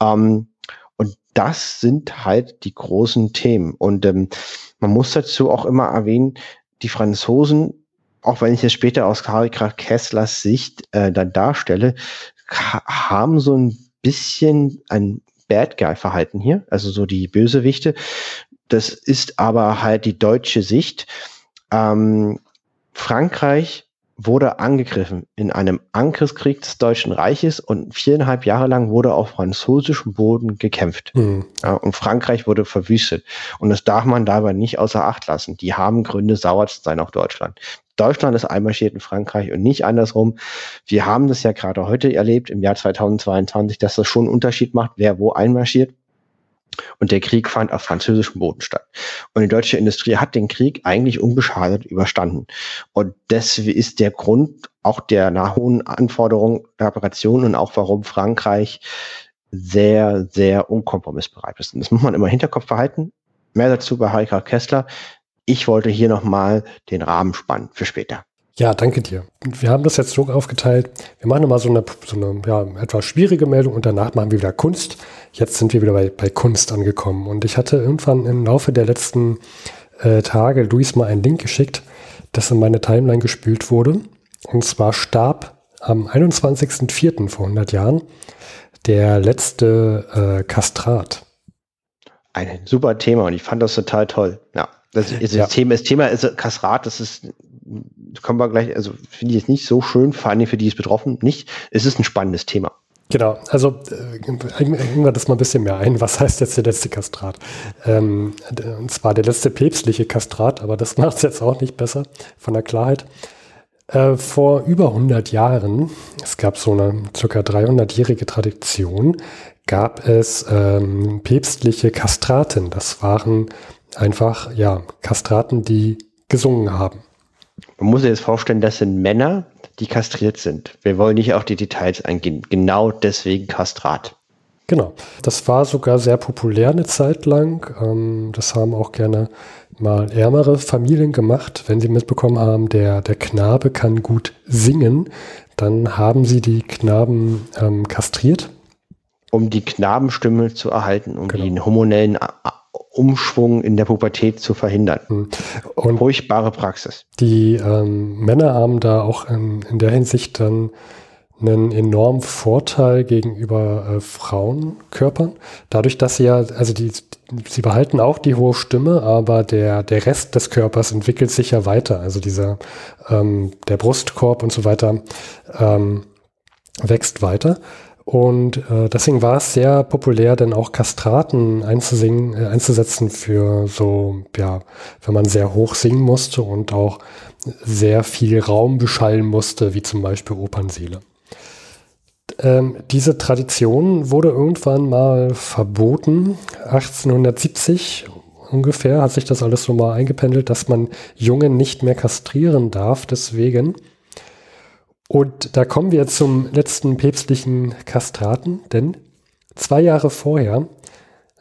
Ähm, und das sind halt die großen Themen. Und ähm, man muss dazu auch immer erwähnen, die Franzosen, auch wenn ich es später aus Karl Kesslers Sicht äh, dann darstelle, haben so ein bisschen ein Bad Guy-Verhalten hier, also so die Bösewichte. Das ist aber halt die deutsche Sicht. Ähm, Frankreich wurde angegriffen in einem Angriffskrieg des Deutschen Reiches und viereinhalb Jahre lang wurde auf französischem Boden gekämpft. Mhm. Ja, und Frankreich wurde verwüstet. Und das darf man dabei nicht außer Acht lassen. Die haben Gründe, sauer zu sein auf Deutschland. Deutschland ist einmarschiert in Frankreich und nicht andersrum. Wir haben das ja gerade heute erlebt, im Jahr 2022, dass das schon einen Unterschied macht, wer wo einmarschiert. Und der Krieg fand auf französischem Boden statt. Und die deutsche Industrie hat den Krieg eigentlich unbeschadet überstanden. Und das ist der Grund auch der nach hohen Anforderungen der Operation und auch warum Frankreich sehr, sehr unkompromissbereit ist. Und das muss man immer im Hinterkopf behalten. Mehr dazu bei Heika Kessler ich wollte hier nochmal den Rahmen spannen für später.
Ja, danke dir. Wir haben das jetzt so aufgeteilt. Wir machen nochmal so eine, so eine ja, etwas schwierige Meldung und danach machen wir wieder Kunst. Jetzt sind wir wieder bei, bei Kunst angekommen. Und ich hatte irgendwann im Laufe der letzten äh, Tage Luis mal einen Link geschickt, das in meine Timeline gespült wurde. Und zwar starb am 21.04. vor 100 Jahren der letzte äh, Kastrat.
Ein super Thema und ich fand das total toll. Ja. Das, also ja. das, Thema, das Thema ist Kasrat, das ist, kommen wir gleich, also finde ich jetzt nicht so schön, vor allem für die es betroffen, nicht. Es ist ein spannendes Thema.
Genau, also äh, wir das mal ein bisschen mehr ein. Was heißt jetzt der letzte Kastrat? Ähm, und zwar der letzte päpstliche Kastrat, aber das macht es jetzt auch nicht besser von der Klarheit. Äh, vor über 100 Jahren, es gab so eine circa 300-jährige Tradition, gab es ähm, päpstliche Kastraten. Das waren einfach, ja, Kastraten, die gesungen haben.
Man muss sich jetzt vorstellen, das sind Männer, die kastriert sind. Wir wollen nicht auf die Details eingehen. Genau deswegen Kastrat.
Genau. Das war sogar sehr populär eine Zeit lang. Ähm, das haben auch gerne mal ärmere Familien gemacht. Wenn sie mitbekommen haben, der, der Knabe kann gut singen, dann haben sie die Knaben ähm, kastriert.
Um die Knabenstimme zu erhalten, um genau. den hormonellen Umschwung in der Pubertät zu verhindern. Hm. Und Furchtbare Praxis.
Die ähm, Männer haben da auch in, in, der Hinsicht dann einen enormen Vorteil gegenüber äh, Frauenkörpern. Dadurch, dass sie ja, also die, sie behalten auch die hohe Stimme, aber der, der Rest des Körpers entwickelt sich ja weiter. Also dieser, ähm, der Brustkorb und so weiter ähm, wächst weiter. Und äh, deswegen war es sehr populär, dann auch Kastraten einzusingen, äh, einzusetzen für so, ja, wenn man sehr hoch singen musste und auch sehr viel Raum beschallen musste, wie zum Beispiel Opernseele. Ähm, diese Tradition wurde irgendwann mal verboten, 1870 ungefähr hat sich das alles so mal eingependelt, dass man Jungen nicht mehr kastrieren darf, deswegen. Und da kommen wir zum letzten päpstlichen Kastraten, denn zwei Jahre vorher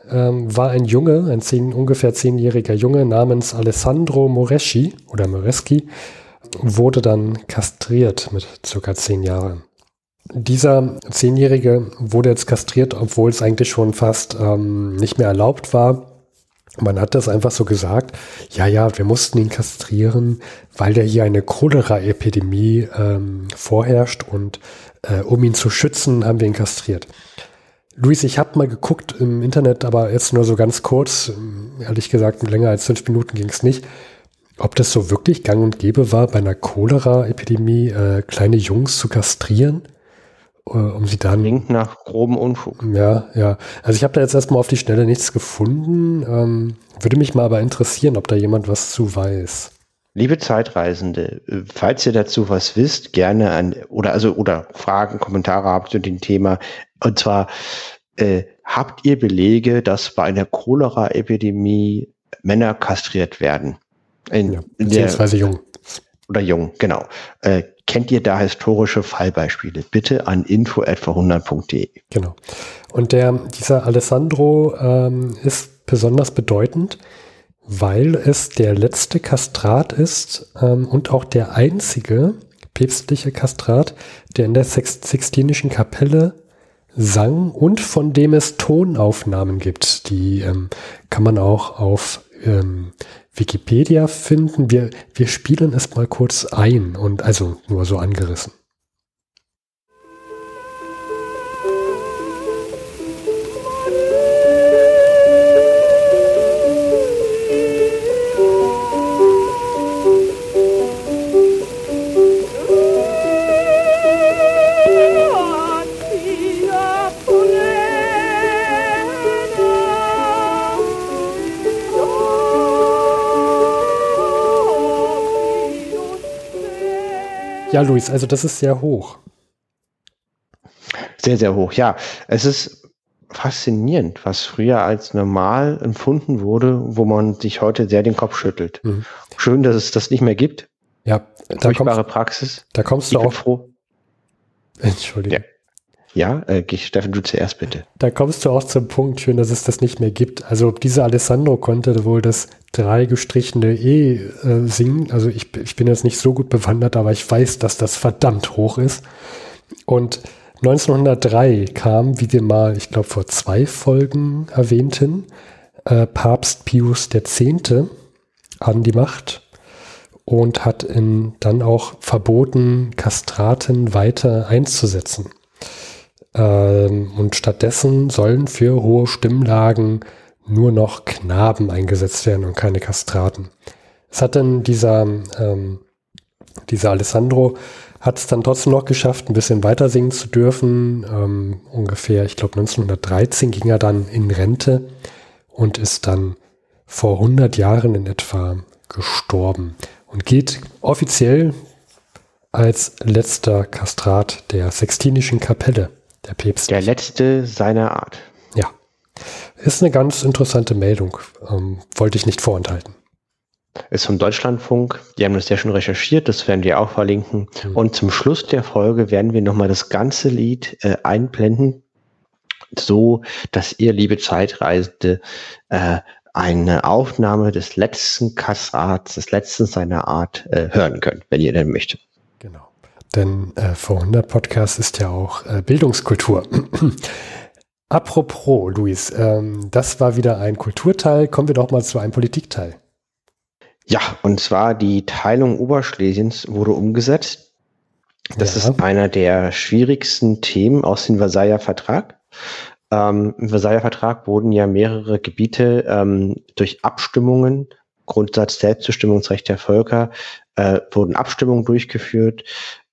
ähm, war ein Junge, ein zehn, ungefähr zehnjähriger Junge namens Alessandro Moreschi oder Moreschi, wurde dann kastriert mit circa zehn Jahren. Dieser Zehnjährige wurde jetzt kastriert, obwohl es eigentlich schon fast ähm, nicht mehr erlaubt war. Man hat das einfach so gesagt, ja, ja, wir mussten ihn kastrieren, weil der hier eine Cholera-Epidemie ähm, vorherrscht und äh, um ihn zu schützen, haben wir ihn kastriert. Luis, ich habe mal geguckt im Internet, aber jetzt nur so ganz kurz, ehrlich gesagt, länger als fünf Minuten ging es nicht, ob das so wirklich gang und gäbe war, bei einer Cholera-Epidemie äh, kleine Jungs zu kastrieren, um sie dann...
Klingt nach groben Unfug.
Ja, ja. Also ich habe da jetzt erstmal auf die Schnelle nichts gefunden. Ähm, würde mich mal aber interessieren, ob da jemand was zu weiß.
Liebe Zeitreisende, äh, falls ihr dazu was wisst, gerne an oder also oder Fragen, Kommentare habt zu dem Thema, und zwar, äh, habt ihr Belege, dass bei einer Cholera-Epidemie Männer kastriert werden?
In, ja, beziehungsweise jung.
Oder jung, genau. Äh, kennt ihr da historische Fallbeispiele? Bitte an info.100.de.
Genau. Und der, dieser Alessandro ähm, ist besonders bedeutend, weil es der letzte Kastrat ist ähm, und auch der einzige päpstliche Kastrat, der in der Sixtinischen Kapelle sang und von dem es Tonaufnahmen gibt. Die ähm, kann man auch auf ähm, Wikipedia finden. Wir, wir spielen es mal kurz ein und also nur so angerissen. Ja, Luis, also das ist sehr hoch.
Sehr, sehr hoch, ja. Es ist faszinierend, was früher als normal empfunden wurde, wo man sich heute sehr den Kopf schüttelt. Mhm. Schön, dass es das nicht mehr gibt.
Ja,
da Furchtbare kommst, Praxis.
Da kommst du ich auch.
Froh.
Entschuldigung.
Ja. Ja, äh, Steffen, du zuerst bitte.
Da kommst du auch zum Punkt, schön, dass es das nicht mehr gibt. Also dieser Alessandro konnte wohl das drei gestrichene E äh, singen. Also ich, ich bin jetzt nicht so gut bewandert, aber ich weiß, dass das verdammt hoch ist. Und 1903 kam, wie wir mal, ich glaube, vor zwei Folgen erwähnten, äh, Papst Pius X. an die Macht und hat in, dann auch verboten, Kastraten weiter einzusetzen. Ähm, und stattdessen sollen für hohe Stimmlagen nur noch Knaben eingesetzt werden und keine Kastraten. Es hat dann dieser, ähm, dieser Alessandro hat es dann trotzdem noch geschafft, ein bisschen weiter singen zu dürfen. Ähm, ungefähr, ich glaube 1913 ging er dann in Rente und ist dann vor 100 Jahren in etwa gestorben und geht offiziell als letzter Kastrat der Sextinischen Kapelle. Der Päpst.
Der letzte seiner Art.
Ja. Ist eine ganz interessante Meldung. Ähm, wollte ich nicht vorenthalten.
Ist vom Deutschlandfunk. Die haben das ja schon recherchiert. Das werden wir auch verlinken. Mhm. Und zum Schluss der Folge werden wir nochmal das ganze Lied äh, einblenden. So, dass ihr, liebe Zeitreisende, äh, eine Aufnahme des letzten Kastrats, des letzten seiner Art äh, hören könnt, wenn ihr denn möchtet.
Genau. Denn äh, vor 100 Podcast ist ja auch äh, Bildungskultur. Apropos, Luis, ähm, das war wieder ein Kulturteil. Kommen wir doch mal zu einem Politikteil.
Ja, und zwar die Teilung Oberschlesiens wurde umgesetzt. Das ja. ist einer der schwierigsten Themen aus dem Versailler Vertrag. Ähm, Im Versailler Vertrag wurden ja mehrere Gebiete ähm, durch Abstimmungen, Grundsatz Selbstbestimmungsrecht der Völker, äh, wurden Abstimmungen durchgeführt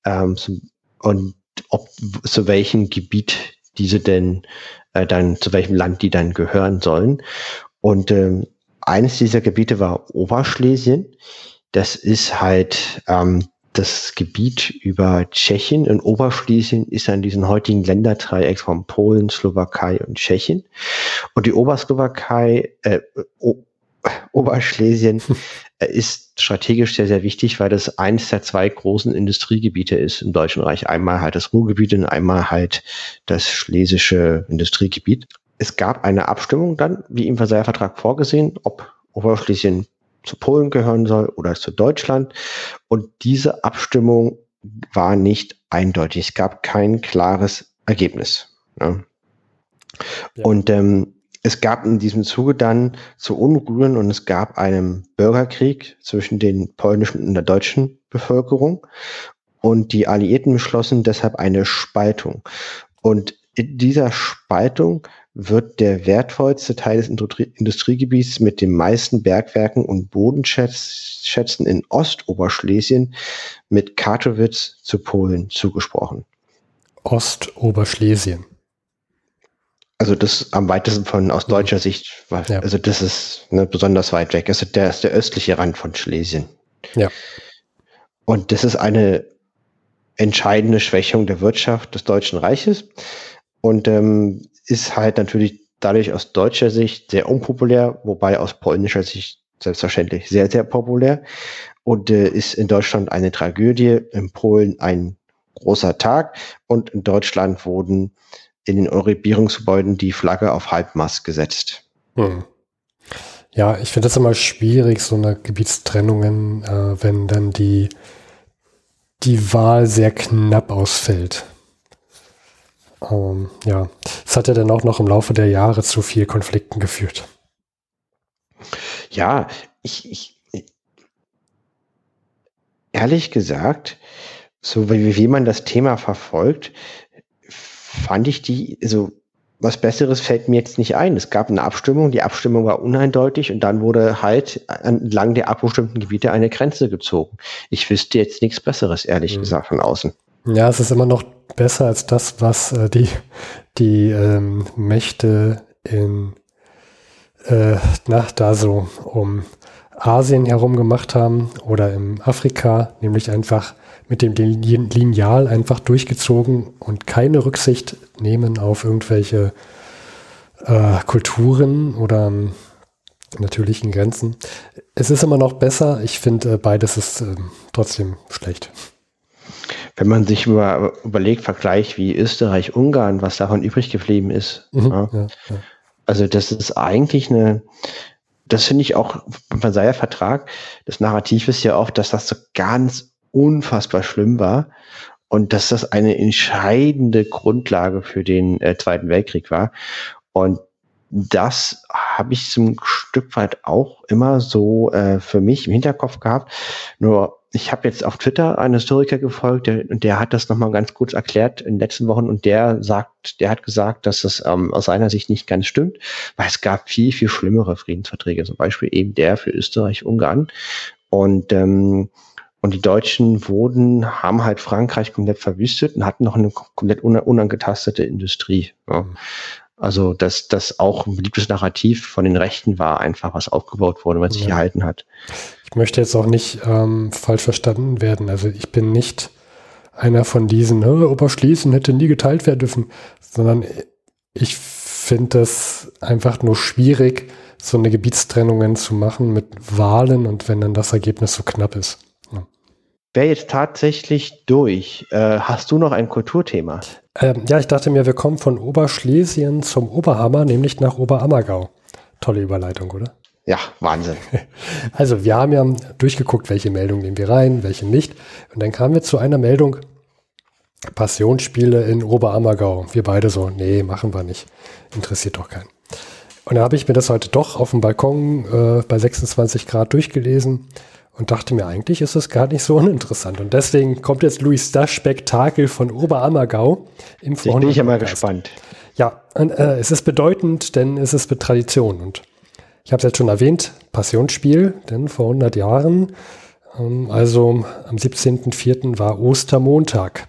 ähm, und ob zu welchem Gebiet diese denn äh, dann, zu welchem Land die dann gehören sollen. Und ähm, eines dieser Gebiete war Oberschlesien. Das ist halt ähm, das Gebiet über Tschechien und Oberschlesien ist an diesem heutigen Länderdreieck von Polen, Slowakei und Tschechien. Und die Oberslowakei, äh, Oberschlesien äh, ist strategisch sehr, sehr wichtig, weil das eines der zwei großen Industriegebiete ist im Deutschen Reich. Einmal halt das Ruhrgebiet und einmal halt das schlesische Industriegebiet. Es gab eine Abstimmung dann, wie im Versailler Vertrag vorgesehen, ob Oberschlesien zu Polen gehören soll oder zu Deutschland. Und diese Abstimmung war nicht eindeutig. Es gab kein klares Ergebnis. Ne? Ja. Und ähm, es gab in diesem Zuge dann zu Unruhen und es gab einen Bürgerkrieg zwischen den polnischen und der deutschen Bevölkerung. Und die Alliierten beschlossen deshalb eine Spaltung. Und in dieser Spaltung wird der wertvollste Teil des Industriegebiets mit den meisten Bergwerken und Bodenschätzen in Ostoberschlesien mit Katowice zu Polen zugesprochen.
Ostoberschlesien.
Also das am weitesten von aus mhm. deutscher Sicht, ja. also das ist ne, besonders weit weg. Also der ist der östliche Rand von Schlesien.
Ja.
Und das ist eine entscheidende Schwächung der Wirtschaft des Deutschen Reiches. Und ähm, ist halt natürlich dadurch aus deutscher Sicht sehr unpopulär, wobei aus polnischer Sicht selbstverständlich sehr, sehr populär und äh, ist in Deutschland eine Tragödie, in Polen ein großer Tag und in Deutschland wurden in den Euribierungsgebäuden die Flagge auf Halbmast gesetzt. Hm.
Ja, ich finde es immer schwierig, so eine Gebietstrennungen, äh, wenn dann die, die Wahl sehr knapp ausfällt. Ähm, ja, es hat ja dann auch noch im Laufe der Jahre zu viel Konflikten geführt.
Ja, ich, ich ehrlich gesagt, so wie, wie man das Thema verfolgt, fand ich die, also was Besseres fällt mir jetzt nicht ein. Es gab eine Abstimmung, die Abstimmung war uneindeutig und dann wurde halt entlang der abbestimmten Gebiete eine Grenze gezogen. Ich wüsste jetzt nichts Besseres, ehrlich mhm. gesagt, von außen.
Ja, es ist immer noch besser als das, was äh, die, die ähm, Mächte in äh, na, da so um Asien herum gemacht haben oder im Afrika, nämlich einfach mit dem Lineal einfach durchgezogen und keine Rücksicht nehmen auf irgendwelche äh, Kulturen oder ähm, natürlichen Grenzen. Es ist immer noch besser. Ich finde, äh, beides ist äh, trotzdem schlecht
wenn man sich über, überlegt, Vergleich wie Österreich, Ungarn, was davon übrig geblieben ist. Mhm, ja. Ja, ja. Also das ist eigentlich eine, das finde ich auch beim Versailler Vertrag, das Narrativ ist ja oft, dass das so ganz unfassbar schlimm war und dass das eine entscheidende Grundlage für den äh, Zweiten Weltkrieg war. Und das habe ich zum Stück weit auch immer so äh, für mich im Hinterkopf gehabt. Nur ich habe jetzt auf Twitter einen Historiker gefolgt, der, der hat das nochmal ganz kurz erklärt in den letzten Wochen und der sagt, der hat gesagt, dass das ähm, aus seiner Sicht nicht ganz stimmt, weil es gab viel, viel schlimmere Friedensverträge, zum Beispiel eben der für Österreich-Ungarn. Und ähm, und die Deutschen wurden, haben halt Frankreich komplett verwüstet und hatten noch eine komplett unangetastete Industrie. Ja. Also, dass das auch ein beliebtes Narrativ von den Rechten war, einfach was aufgebaut wurde, was sich ja. gehalten hat.
Ich möchte jetzt auch nicht ähm, falsch verstanden werden. Also ich bin nicht einer von diesen, Oberschließen hätte nie geteilt werden dürfen, sondern ich finde es einfach nur schwierig, so eine Gebietstrennungen zu machen mit Wahlen und wenn dann das Ergebnis so knapp ist.
Wäre jetzt tatsächlich durch. Äh, hast du noch ein Kulturthema?
Ähm, ja, ich dachte mir, wir kommen von Oberschlesien zum Oberhammer, nämlich nach Oberammergau. Tolle Überleitung, oder?
Ja, Wahnsinn.
Also wir haben ja durchgeguckt, welche Meldungen nehmen wir rein, welche nicht. Und dann kamen wir zu einer Meldung, Passionsspiele in Oberammergau. Wir beide so, nee, machen wir nicht. Interessiert doch keinen. Und da habe ich mir das heute doch auf dem Balkon äh, bei 26 Grad durchgelesen und dachte mir, eigentlich ist es gar nicht so uninteressant. Und deswegen kommt jetzt Luis das Spektakel von Oberammergau
im Vorhinein. Bin ich ja mal gespannt.
Ja, und, äh, es ist bedeutend, denn es ist mit Tradition. Und ich habe es jetzt schon erwähnt, Passionsspiel, denn vor 100 Jahren, ähm, also am 17.04. war Ostermontag.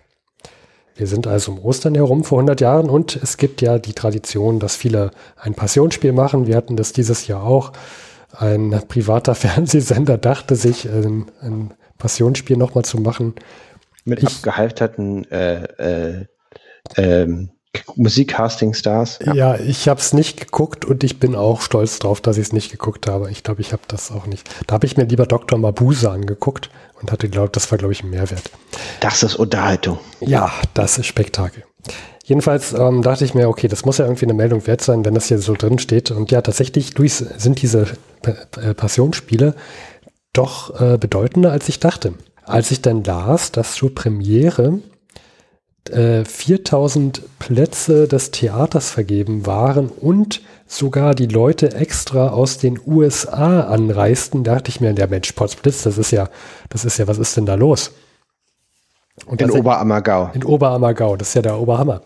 Wir sind also um Ostern herum vor 100 Jahren und es gibt ja die Tradition, dass viele ein Passionsspiel machen. Wir hatten das dieses Jahr auch ein privater Fernsehsender dachte sich, ein, ein Passionsspiel nochmal zu machen.
Mit ich, abgehalfterten äh, äh, ähm, Musikcasting-Stars.
Ja. ja, ich habe es nicht geguckt und ich bin auch stolz drauf, dass ich es nicht geguckt habe. Ich glaube, ich habe das auch nicht. Da habe ich mir lieber Dr. Mabuse angeguckt und hatte glaubt, das war, glaube ich, ein Mehrwert.
Das ist Unterhaltung.
Ja, das ist Spektakel. Jedenfalls ähm, dachte ich mir, okay, das muss ja irgendwie eine Meldung wert sein, wenn das hier so drin steht. Und ja, tatsächlich Luis, sind diese äh, Passionsspiele doch äh, bedeutender, als ich dachte. Als ich dann las, dass zur Premiere äh, 4000 Plätze des Theaters vergeben waren und sogar die Leute extra aus den USA anreisten, dachte ich mir, der Mensch, Potsblitz, das ist ja, das ist ja, was ist denn da los?
Und in Oberammergau.
In Oberammergau, das ist ja der Oberhammer.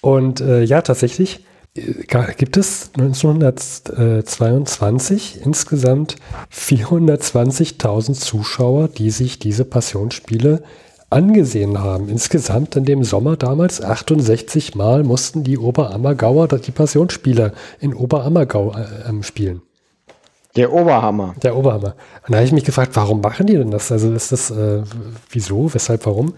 Und äh, ja, tatsächlich äh, gibt es 1922 insgesamt 420.000 Zuschauer, die sich diese Passionsspiele angesehen haben. Insgesamt in dem Sommer damals 68 Mal mussten die Oberammergauer die Passionsspiele in Oberammergau äh, ähm, spielen.
Der Oberhammer.
Der Oberhammer. Und da habe ich mich gefragt, warum machen die denn das? Also ist das, äh, wieso, weshalb, warum?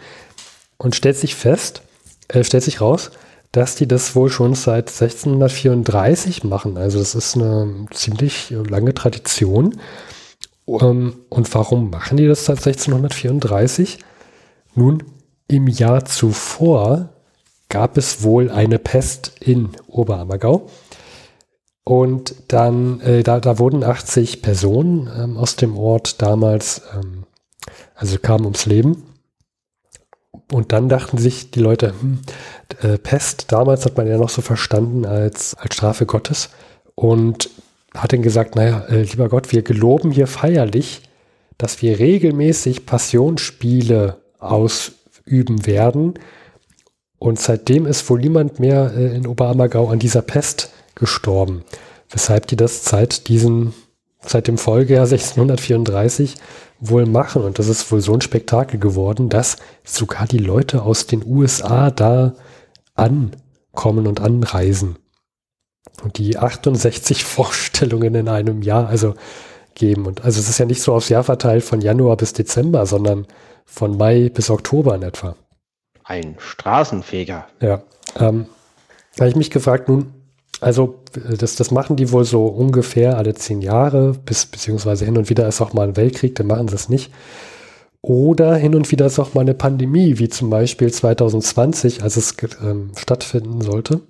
Und stellt sich fest, äh, stellt sich raus, dass die das wohl schon seit 1634 machen. Also das ist eine ziemlich lange Tradition. Um, und warum machen die das seit 1634? Nun, im Jahr zuvor gab es wohl eine Pest in Oberammergau. Und dann, äh, da, da wurden 80 Personen ähm, aus dem Ort damals, ähm, also kamen ums Leben. Und dann dachten sich die Leute, hm, äh, Pest, damals hat man ja noch so verstanden als, als Strafe Gottes. Und hat dann gesagt, naja, äh, lieber Gott, wir geloben hier feierlich, dass wir regelmäßig Passionsspiele ausüben werden. Und seitdem ist wohl niemand mehr äh, in Oberammergau an dieser Pest gestorben. Weshalb die das seit diesem, seit dem Folgejahr 1634 wohl machen. Und das ist wohl so ein Spektakel geworden, dass sogar die Leute aus den USA da ankommen und anreisen. Und die 68 Vorstellungen in einem Jahr, also geben. Und also es ist ja nicht so aufs Jahr verteilt von Januar bis Dezember, sondern von Mai bis Oktober in etwa.
Ein Straßenfeger.
Ja. Ähm, da habe ich mich gefragt, nun, also das, das machen die wohl so ungefähr alle zehn Jahre, bis, beziehungsweise hin und wieder ist auch mal ein Weltkrieg, dann machen sie es nicht. Oder hin und wieder ist auch mal eine Pandemie, wie zum Beispiel 2020, als es ähm, stattfinden sollte.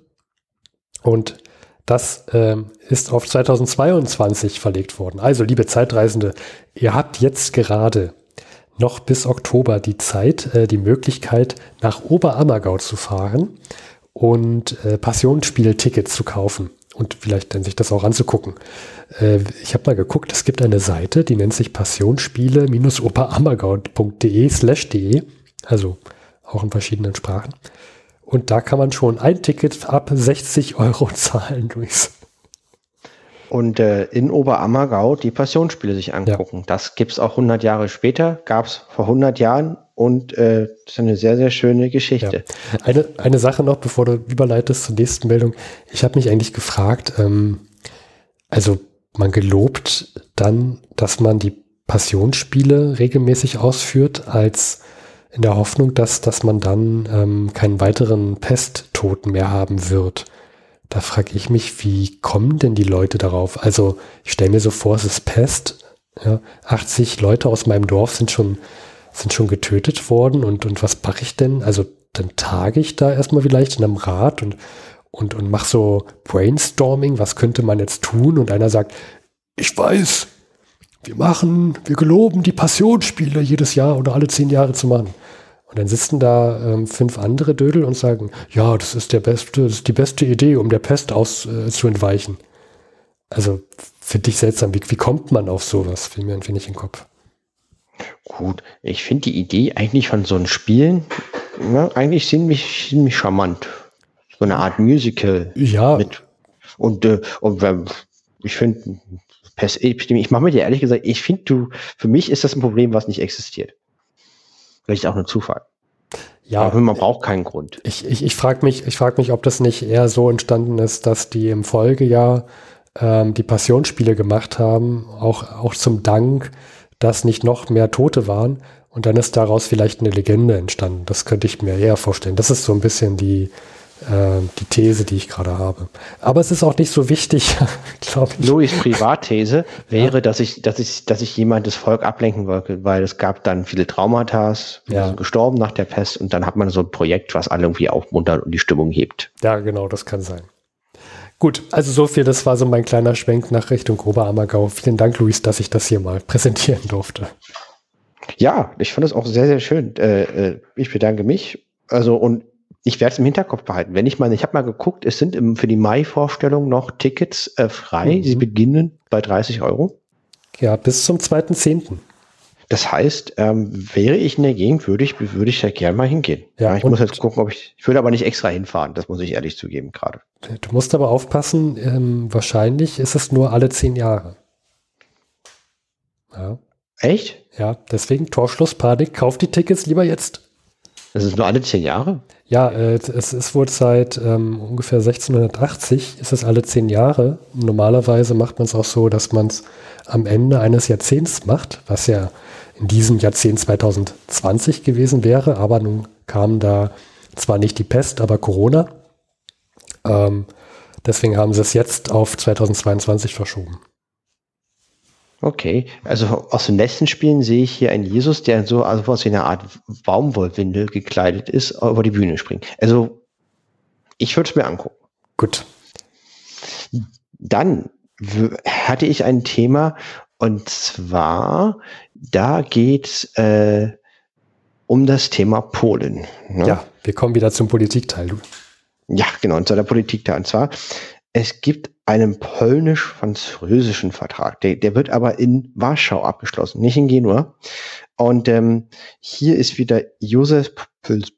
Und das ähm, ist auf 2022 verlegt worden. Also, liebe Zeitreisende, ihr habt jetzt gerade noch bis Oktober die Zeit, äh, die Möglichkeit, nach Oberammergau zu fahren und äh, Passionsspiel-Tickets zu kaufen und vielleicht dann sich das auch anzugucken. Äh, ich habe mal geguckt, es gibt eine Seite, die nennt sich passionsspiele-oberammergau.de slash de, also auch in verschiedenen Sprachen. Und da kann man schon ein Ticket ab 60 Euro zahlen, Luis
und äh, in Oberammergau die Passionsspiele sich angucken. Ja. Das gibt's auch 100 Jahre später, gab's vor 100 Jahren und äh, das ist eine sehr, sehr schöne Geschichte.
Ja. Eine, eine Sache noch, bevor du überleitest zur nächsten Meldung. Ich habe mich eigentlich gefragt, ähm, also man gelobt dann, dass man die Passionsspiele regelmäßig ausführt, als in der Hoffnung, dass, dass man dann ähm, keinen weiteren Pesttoten mehr haben wird. Da frage ich mich, wie kommen denn die Leute darauf? Also ich stelle mir so vor, es ist Pest. Ja, 80 Leute aus meinem Dorf sind schon, sind schon getötet worden und, und was mache ich denn? Also dann tage ich da erstmal vielleicht in einem Rat und, und, und mache so Brainstorming, was könnte man jetzt tun? Und einer sagt, ich weiß, wir machen, wir geloben die Passionsspiele jedes Jahr oder alle zehn Jahre zu machen. Und dann sitzen da ähm, fünf andere Dödel und sagen, ja, das ist der beste, das ist die beste Idee, um der Pest auszuentweichen. Äh, also finde ich seltsam. Wie, wie kommt man auf sowas? Fiel mir ein wenig in den Kopf.
Gut, ich finde die Idee eigentlich von so einem Spielen ja, eigentlich ziemlich, ziemlich charmant. So eine Art Musical.
Ja.
Mit, und, äh, und ich finde, ich mache mir dir ehrlich gesagt, ich finde, du, für mich ist das ein Problem, was nicht existiert. Vielleicht auch nur Zufall.
Ja,
Aber man braucht keinen Grund.
Ich, ich, ich frage mich, ich frag mich, ob das nicht eher so entstanden ist, dass die im Folgejahr ähm, die Passionsspiele gemacht haben, auch, auch zum Dank, dass nicht noch mehr Tote waren. Und dann ist daraus vielleicht eine Legende entstanden. Das könnte ich mir eher vorstellen. Das ist so ein bisschen die, äh, die These, die ich gerade habe. Aber es ist auch nicht so wichtig,
glaube ich. Louis Privatthese wäre, ja. dass ich, dass ich, dass ich jemand das Volk ablenken wollte, weil es gab dann viele Traumata, ja. gestorben nach der Pest und dann hat man so ein Projekt, was alle irgendwie aufmuntert und die Stimmung hebt.
Ja, genau, das kann sein. Gut, also so viel, das war so mein kleiner Schwenk nach Richtung Oberammergau. Vielen Dank, Luis, dass ich das hier mal präsentieren durfte.
Ja, ich fand es auch sehr, sehr schön. Äh, äh, ich bedanke mich. Also und ich werde es im Hinterkopf behalten. Wenn ich mal, ich habe mal geguckt, es sind im, für die Mai-Vorstellung noch Tickets äh, frei. Mhm. Sie beginnen bei 30 Euro.
Ja, bis zum 2.10.
Das heißt, ähm, wäre ich in der Gegend, würde ich, würde ich da gerne mal hingehen. Ja, ich muss jetzt gucken, ob ich, ich würde aber nicht extra hinfahren, das muss ich ehrlich zugeben gerade.
Du musst aber aufpassen, ähm, wahrscheinlich ist es nur alle zehn Jahre.
Ja. Echt?
Ja, deswegen Torschlusspanik, kauf die Tickets lieber jetzt.
Das ist nur alle zehn Jahre?
Ja, äh, es, es wurde seit ähm, ungefähr 1680, ist es alle zehn Jahre. Normalerweise macht man es auch so, dass man es am Ende eines Jahrzehnts macht, was ja in diesem Jahrzehnt 2020 gewesen wäre, aber nun kam da zwar nicht die Pest, aber Corona. Ähm, deswegen haben sie es jetzt auf 2022 verschoben.
Okay, also aus den letzten Spielen sehe ich hier einen Jesus, der so also was wie eine Art Baumwollwindel gekleidet ist, über die Bühne springt. Also ich würde es mir angucken.
Gut.
Dann hatte ich ein Thema und zwar da geht äh, um das Thema Polen.
Ne? Ja, wir kommen wieder zum Politikteil.
Ja, genau, und zu der Politikteil. Und zwar es gibt einen polnisch-französischen Vertrag. Der, der wird aber in Warschau abgeschlossen, nicht in Genua. Und ähm, hier ist wieder Józef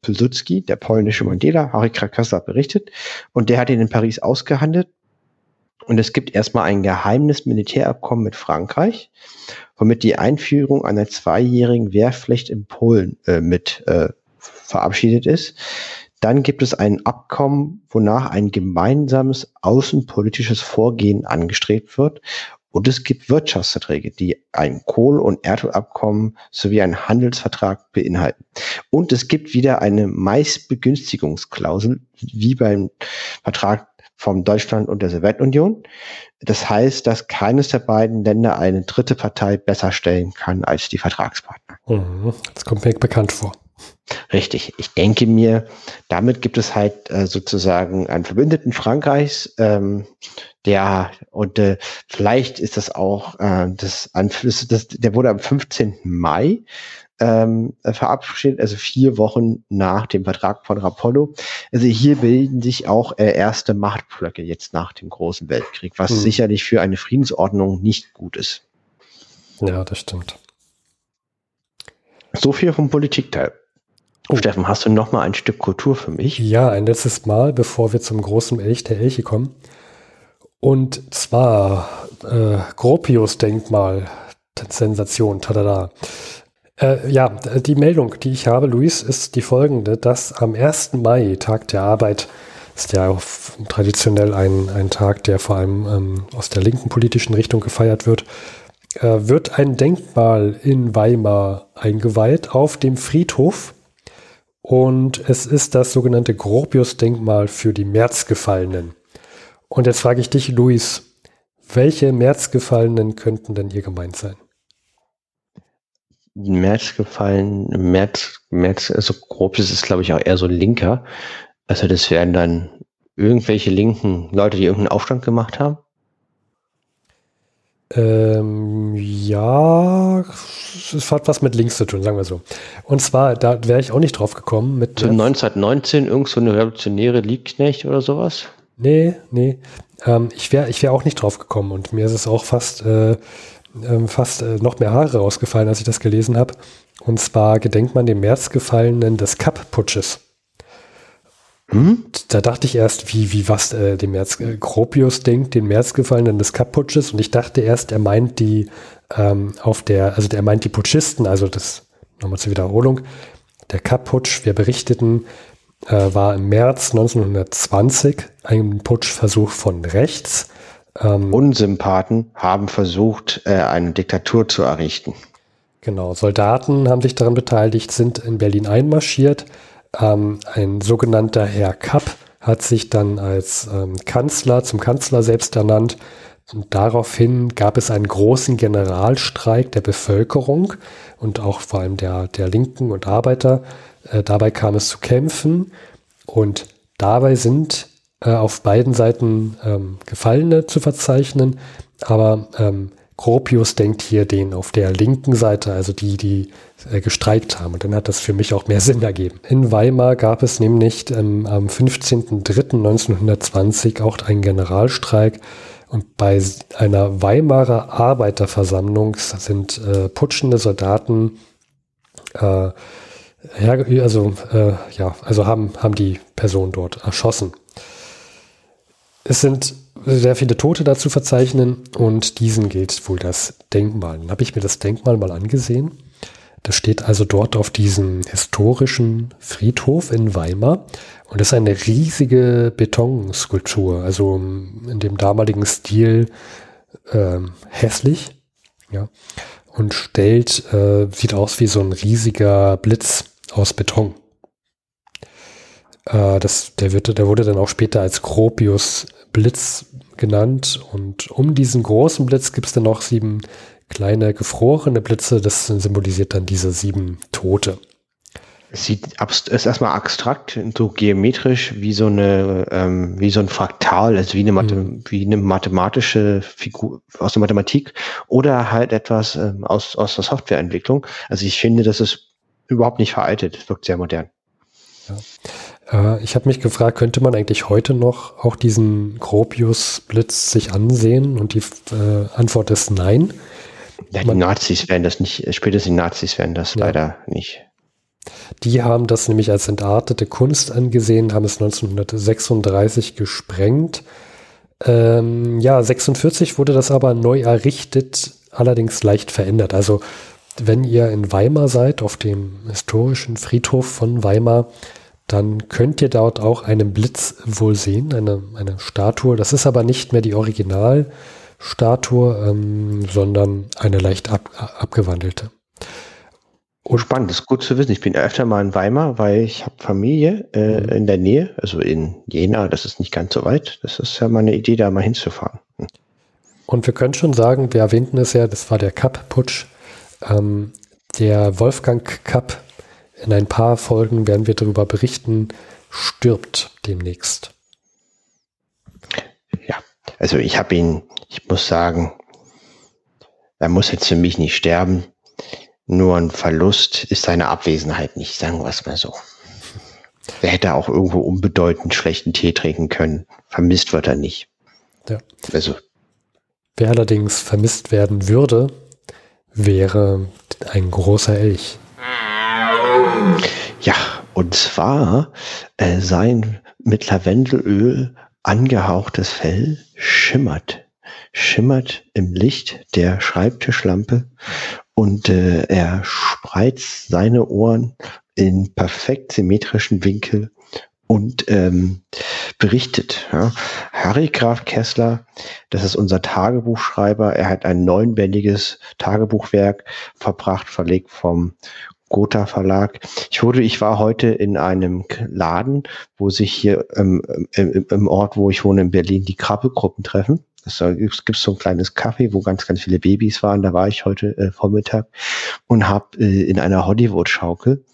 Pilsudski, der polnische Mandela, Harry Krakasa berichtet. Und der hat ihn in Paris ausgehandelt. Und es gibt erstmal ein geheimes Militärabkommen mit Frankreich, womit die Einführung einer zweijährigen Wehrpflicht in Polen äh, mit äh, verabschiedet ist. Dann gibt es ein Abkommen, wonach ein gemeinsames außenpolitisches Vorgehen angestrebt wird. Und es gibt Wirtschaftsverträge, die ein Kohl- und Erdölabkommen sowie einen Handelsvertrag beinhalten. Und es gibt wieder eine Meistbegünstigungsklausel, wie beim Vertrag von Deutschland und der Sowjetunion. Das heißt, dass keines der beiden Länder eine dritte Partei besser stellen kann als die Vertragspartner.
Mhm. Das kommt mir bekannt vor.
Richtig. Ich denke mir, damit gibt es halt äh, sozusagen einen Verbündeten Frankreichs, ähm, der und äh, vielleicht ist das auch äh, das, das, das, der wurde am 15. Mai ähm, verabschiedet, also vier Wochen nach dem Vertrag von Rapallo. Also hier bilden sich auch äh, erste Machtblöcke jetzt nach dem Großen Weltkrieg, was hm. sicherlich für eine Friedensordnung nicht gut ist.
Ja, das stimmt.
So viel vom Politikteil. Oh. Steffen, hast du noch mal ein Stück Kultur für mich?
Ja, ein letztes Mal, bevor wir zum großen Elch der Elche kommen. Und zwar äh, Gropius-Denkmal, Sensation, tada. Äh, ja, die Meldung, die ich habe, Luis, ist die folgende, dass am 1. Mai, Tag der Arbeit, ist ja auch traditionell ein, ein Tag, der vor allem ähm, aus der linken politischen Richtung gefeiert wird, äh, wird ein Denkmal in Weimar eingeweiht auf dem Friedhof und es ist das sogenannte Gropius-Denkmal für die Märzgefallenen. Und jetzt frage ich dich, Luis, welche Märzgefallenen könnten denn hier gemeint sein?
Märzgefallen, März, März, also Gropius ist, glaube ich, auch eher so linker. Also das wären dann irgendwelche linken Leute, die irgendeinen Aufstand gemacht haben.
Ähm, ja, es hat was mit links zu tun, sagen wir so. Und zwar, da wäre ich auch nicht drauf gekommen. Mit
so 1919 irgend so eine revolutionäre Liebknecht oder sowas?
Nee, nee. Ähm, ich wäre ich wär auch nicht drauf gekommen und mir ist es auch fast, äh, äh, fast äh, noch mehr Haare rausgefallen, als ich das gelesen habe. Und zwar gedenkt man dem März gefallenen des Kapp-Putsches. Hm? Da dachte ich erst, wie, wie was äh, dem März, äh, Gropius denkt, den Märzgefallenen des Kapp-Putsches. Und ich dachte erst, er meint die ähm, auf der, also er meint die Putschisten, also das nochmal zur Wiederholung. Der Kapp-Putsch, wir berichteten, äh, war im März 1920 ein Putschversuch von rechts.
Ähm, Unsympathen haben versucht, äh, eine Diktatur zu errichten.
Genau, Soldaten haben sich daran beteiligt, sind in Berlin einmarschiert. Ähm, ein sogenannter Herr Kapp hat sich dann als ähm, Kanzler, zum Kanzler selbst ernannt. Und daraufhin gab es einen großen Generalstreik der Bevölkerung und auch vor allem der, der Linken und Arbeiter. Äh, dabei kam es zu Kämpfen und dabei sind äh, auf beiden Seiten ähm, Gefallene zu verzeichnen, aber ähm, Gropius denkt hier den auf der linken Seite, also die, die äh, gestreikt haben. Und dann hat das für mich auch mehr Sinn ergeben. In Weimar gab es nämlich ähm, am 15.03.1920 auch einen Generalstreik. Und bei einer Weimarer Arbeiterversammlung sind äh, putschende Soldaten äh, also, äh, ja, also haben, haben die Person dort erschossen. Es sind sehr viele Tote dazu verzeichnen und diesen gilt wohl das Denkmal. Dann habe ich mir das Denkmal mal angesehen. Das steht also dort auf diesem historischen Friedhof in Weimar und das ist eine riesige Betonskulptur, also in dem damaligen Stil äh, hässlich, ja, und stellt, äh, sieht aus wie so ein riesiger Blitz aus Beton. Äh, das, der, wird, der wurde dann auch später als Gropius Blitz genannt. Und um diesen großen Blitz gibt es dann noch sieben kleine gefrorene Blitze. Das symbolisiert dann diese sieben Tote.
Es sieht ist erstmal abstrakt, so geometrisch wie so eine, ähm, wie so ein Fraktal, also wie eine, Mathe, mhm. wie eine mathematische Figur aus der Mathematik oder halt etwas ähm, aus, aus der Softwareentwicklung. Also ich finde, das ist überhaupt nicht veraltet, es wirkt sehr modern.
Ja. Äh, ich habe mich gefragt, könnte man eigentlich heute noch auch diesen Gropius-Blitz sich ansehen? Und die äh, Antwort ist nein.
Ja, die man, Nazis werden das nicht, spätestens die Nazis werden das ja. leider nicht.
Die haben das nämlich als entartete Kunst angesehen, haben es 1936 gesprengt. Ähm, ja, 46 wurde das aber neu errichtet, allerdings leicht verändert. Also wenn ihr in Weimar seid, auf dem historischen Friedhof von Weimar, dann könnt ihr dort auch einen Blitz wohl sehen, eine, eine Statue. Das ist aber nicht mehr die Originalstatue, ähm, sondern eine leicht ab, abgewandelte.
Oh, spannend, das ist gut zu wissen. Ich bin öfter mal in Weimar, weil ich habe Familie äh, mhm. in der Nähe, also in Jena, das ist nicht ganz so weit. Das ist ja mal eine Idee, da mal hinzufahren. Hm.
Und wir können schon sagen, wir erwähnten es ja, das war der Kapp-Putsch. Ähm, der Wolfgang Kapp in ein paar Folgen werden wir darüber berichten, stirbt demnächst.
Ja, also ich habe ihn, ich muss sagen, er muss jetzt für mich nicht sterben. Nur ein Verlust ist seine Abwesenheit nicht, sagen wir es mal so. Er hätte auch irgendwo unbedeutend schlechten Tee trinken können. Vermisst wird er nicht.
Ja. Also. Wer allerdings vermisst werden würde, wäre ein großer Elch.
Ja, und zwar äh, sein mit Lavendelöl angehauchtes Fell schimmert, schimmert im Licht der Schreibtischlampe und äh, er spreizt seine Ohren in perfekt symmetrischen Winkel und ähm, berichtet. Ja. Harry Graf Kessler, das ist unser Tagebuchschreiber, er hat ein neunbändiges Tagebuchwerk verbracht, verlegt vom Gotha Verlag. Ich wurde, ich war heute in einem Laden, wo sich hier ähm, im, im, Ort, wo ich wohne, in Berlin, die Krabbelgruppen treffen. Es gibt so ein kleines Café, wo ganz, ganz viele Babys waren. Da war ich heute äh, Vormittag und habe äh, in einer Hollywood-Schaukel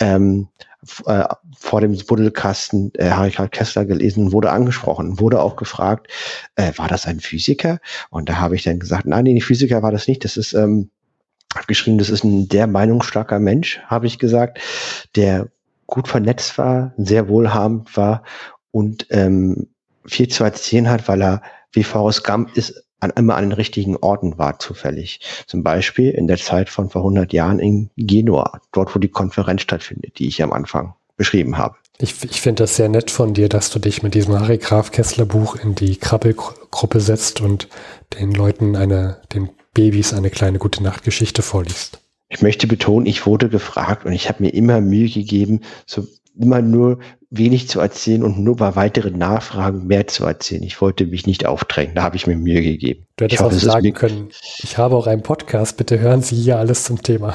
ähm, äh, vor dem Buddelkasten äh, Harry Kessler gelesen, wurde angesprochen, wurde auch gefragt, äh, war das ein Physiker? Und da habe ich dann gesagt, nein, nee, Physiker war das nicht. Das ist ähm, habe geschrieben, das ist ein der meinungsstarker Mensch, habe ich gesagt, der gut vernetzt war, sehr wohlhabend war und ähm, viel zu erzählen hat, weil er wie Forrest Gump ist, an, immer an den richtigen Orten war zufällig. Zum Beispiel in der Zeit von vor 100 Jahren in Genua, dort wo die Konferenz stattfindet, die ich am Anfang beschrieben habe.
Ich, ich finde das sehr nett von dir, dass du dich mit diesem Harry Graf Kessler Buch in die Krabbelgruppe setzt und den Leuten eine, den Babys eine kleine gute Nachtgeschichte vorliest.
Ich möchte betonen, ich wurde gefragt und ich habe mir immer Mühe gegeben, so immer nur wenig zu erzählen und nur bei weiteren Nachfragen mehr zu erzählen. Ich wollte mich nicht aufdrängen, da habe ich mir Mühe gegeben.
Du hättest hoffe, auch sagen können, ich habe auch einen Podcast, bitte hören Sie hier alles zum Thema.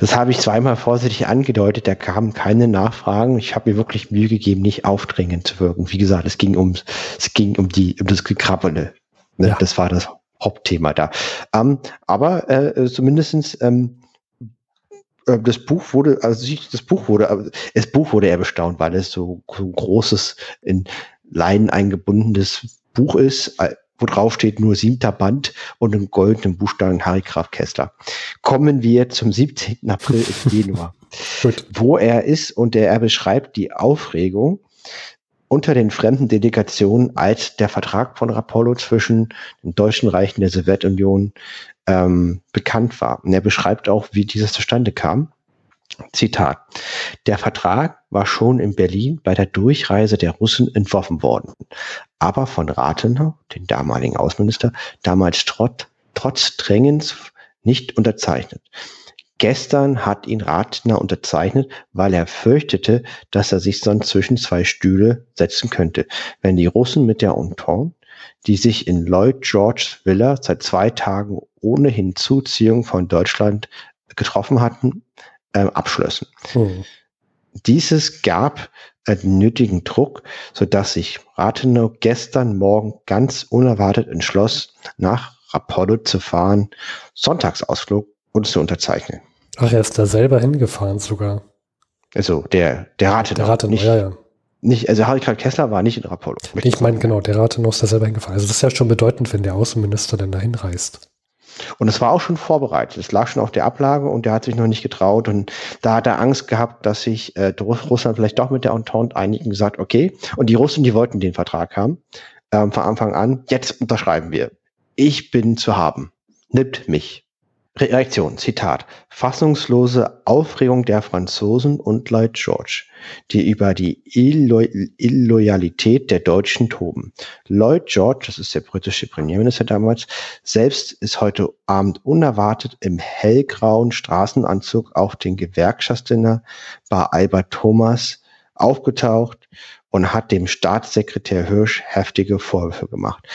Das habe ich zweimal vorsichtig angedeutet, da kamen keine Nachfragen. Ich habe mir wirklich Mühe gegeben, nicht aufdrängend zu wirken. Wie gesagt, es ging um, es ging um die, um das Gekrabbele. Ne? Ja. Das war das Hauptthema da. Ähm, aber äh, zumindestens ähm, äh, das Buch wurde, also das Buch wurde, das Buch wurde eher bestaunt, weil es so, so ein großes, in Leinen eingebundenes Buch ist, äh, wo drauf steht nur siebter Band und im goldenen Buchstaben Harry Graf Kessler. Kommen wir zum 17. April in Genua, wo er ist und er beschreibt die Aufregung unter den fremden Delegationen, als der Vertrag von Rapallo zwischen dem Deutschen Reich und der Sowjetunion ähm, bekannt war. Und er beschreibt auch, wie dieses zustande kam. Zitat. Der Vertrag war schon in Berlin bei der Durchreise der Russen entworfen worden, aber von Rathenau, den damaligen Außenminister, damals trotz, trotz Drängens nicht unterzeichnet. Gestern hat ihn Ratner unterzeichnet, weil er fürchtete, dass er sich sonst zwischen zwei Stühle setzen könnte. Wenn die Russen mit der Entente, die sich in Lloyd George Villa seit zwei Tagen ohne Hinzuziehung von Deutschland getroffen hatten, äh, abschlössen. Hm. Dieses gab äh, den nötigen Druck, so dass sich Rathenau gestern Morgen ganz unerwartet entschloss, nach Rapallo zu fahren, Sonntagsausflug und zu unterzeichnen.
Ach, er ist da selber hingefahren sogar.
Also der, der Rate
der Rate nicht, ja, ja.
Nicht, also Harry Kessler war nicht in Rapallo.
Ich meine, genau, der Rate ist da selber hingefahren. Also das ist ja schon bedeutend, wenn der Außenminister dann dahin reist.
Und es war auch schon vorbereitet. Es lag schon auf der Ablage und der hat sich noch nicht getraut. Und da hat er Angst gehabt, dass sich äh, Russland vielleicht doch mit der Entente einigen gesagt, okay. Und die Russen, die wollten den Vertrag haben, ähm, von Anfang an. Jetzt unterschreiben wir. Ich bin zu haben. Nimmt mich. Reaktion, Zitat, fassungslose Aufregung der Franzosen und Lloyd George, die über die Illo Illoyalität der Deutschen toben. Lloyd George, das ist der britische Premierminister damals, selbst ist heute Abend unerwartet im hellgrauen Straßenanzug auf den Gewerkschaftsdinner bei Albert Thomas aufgetaucht und hat dem Staatssekretär Hirsch heftige Vorwürfe gemacht.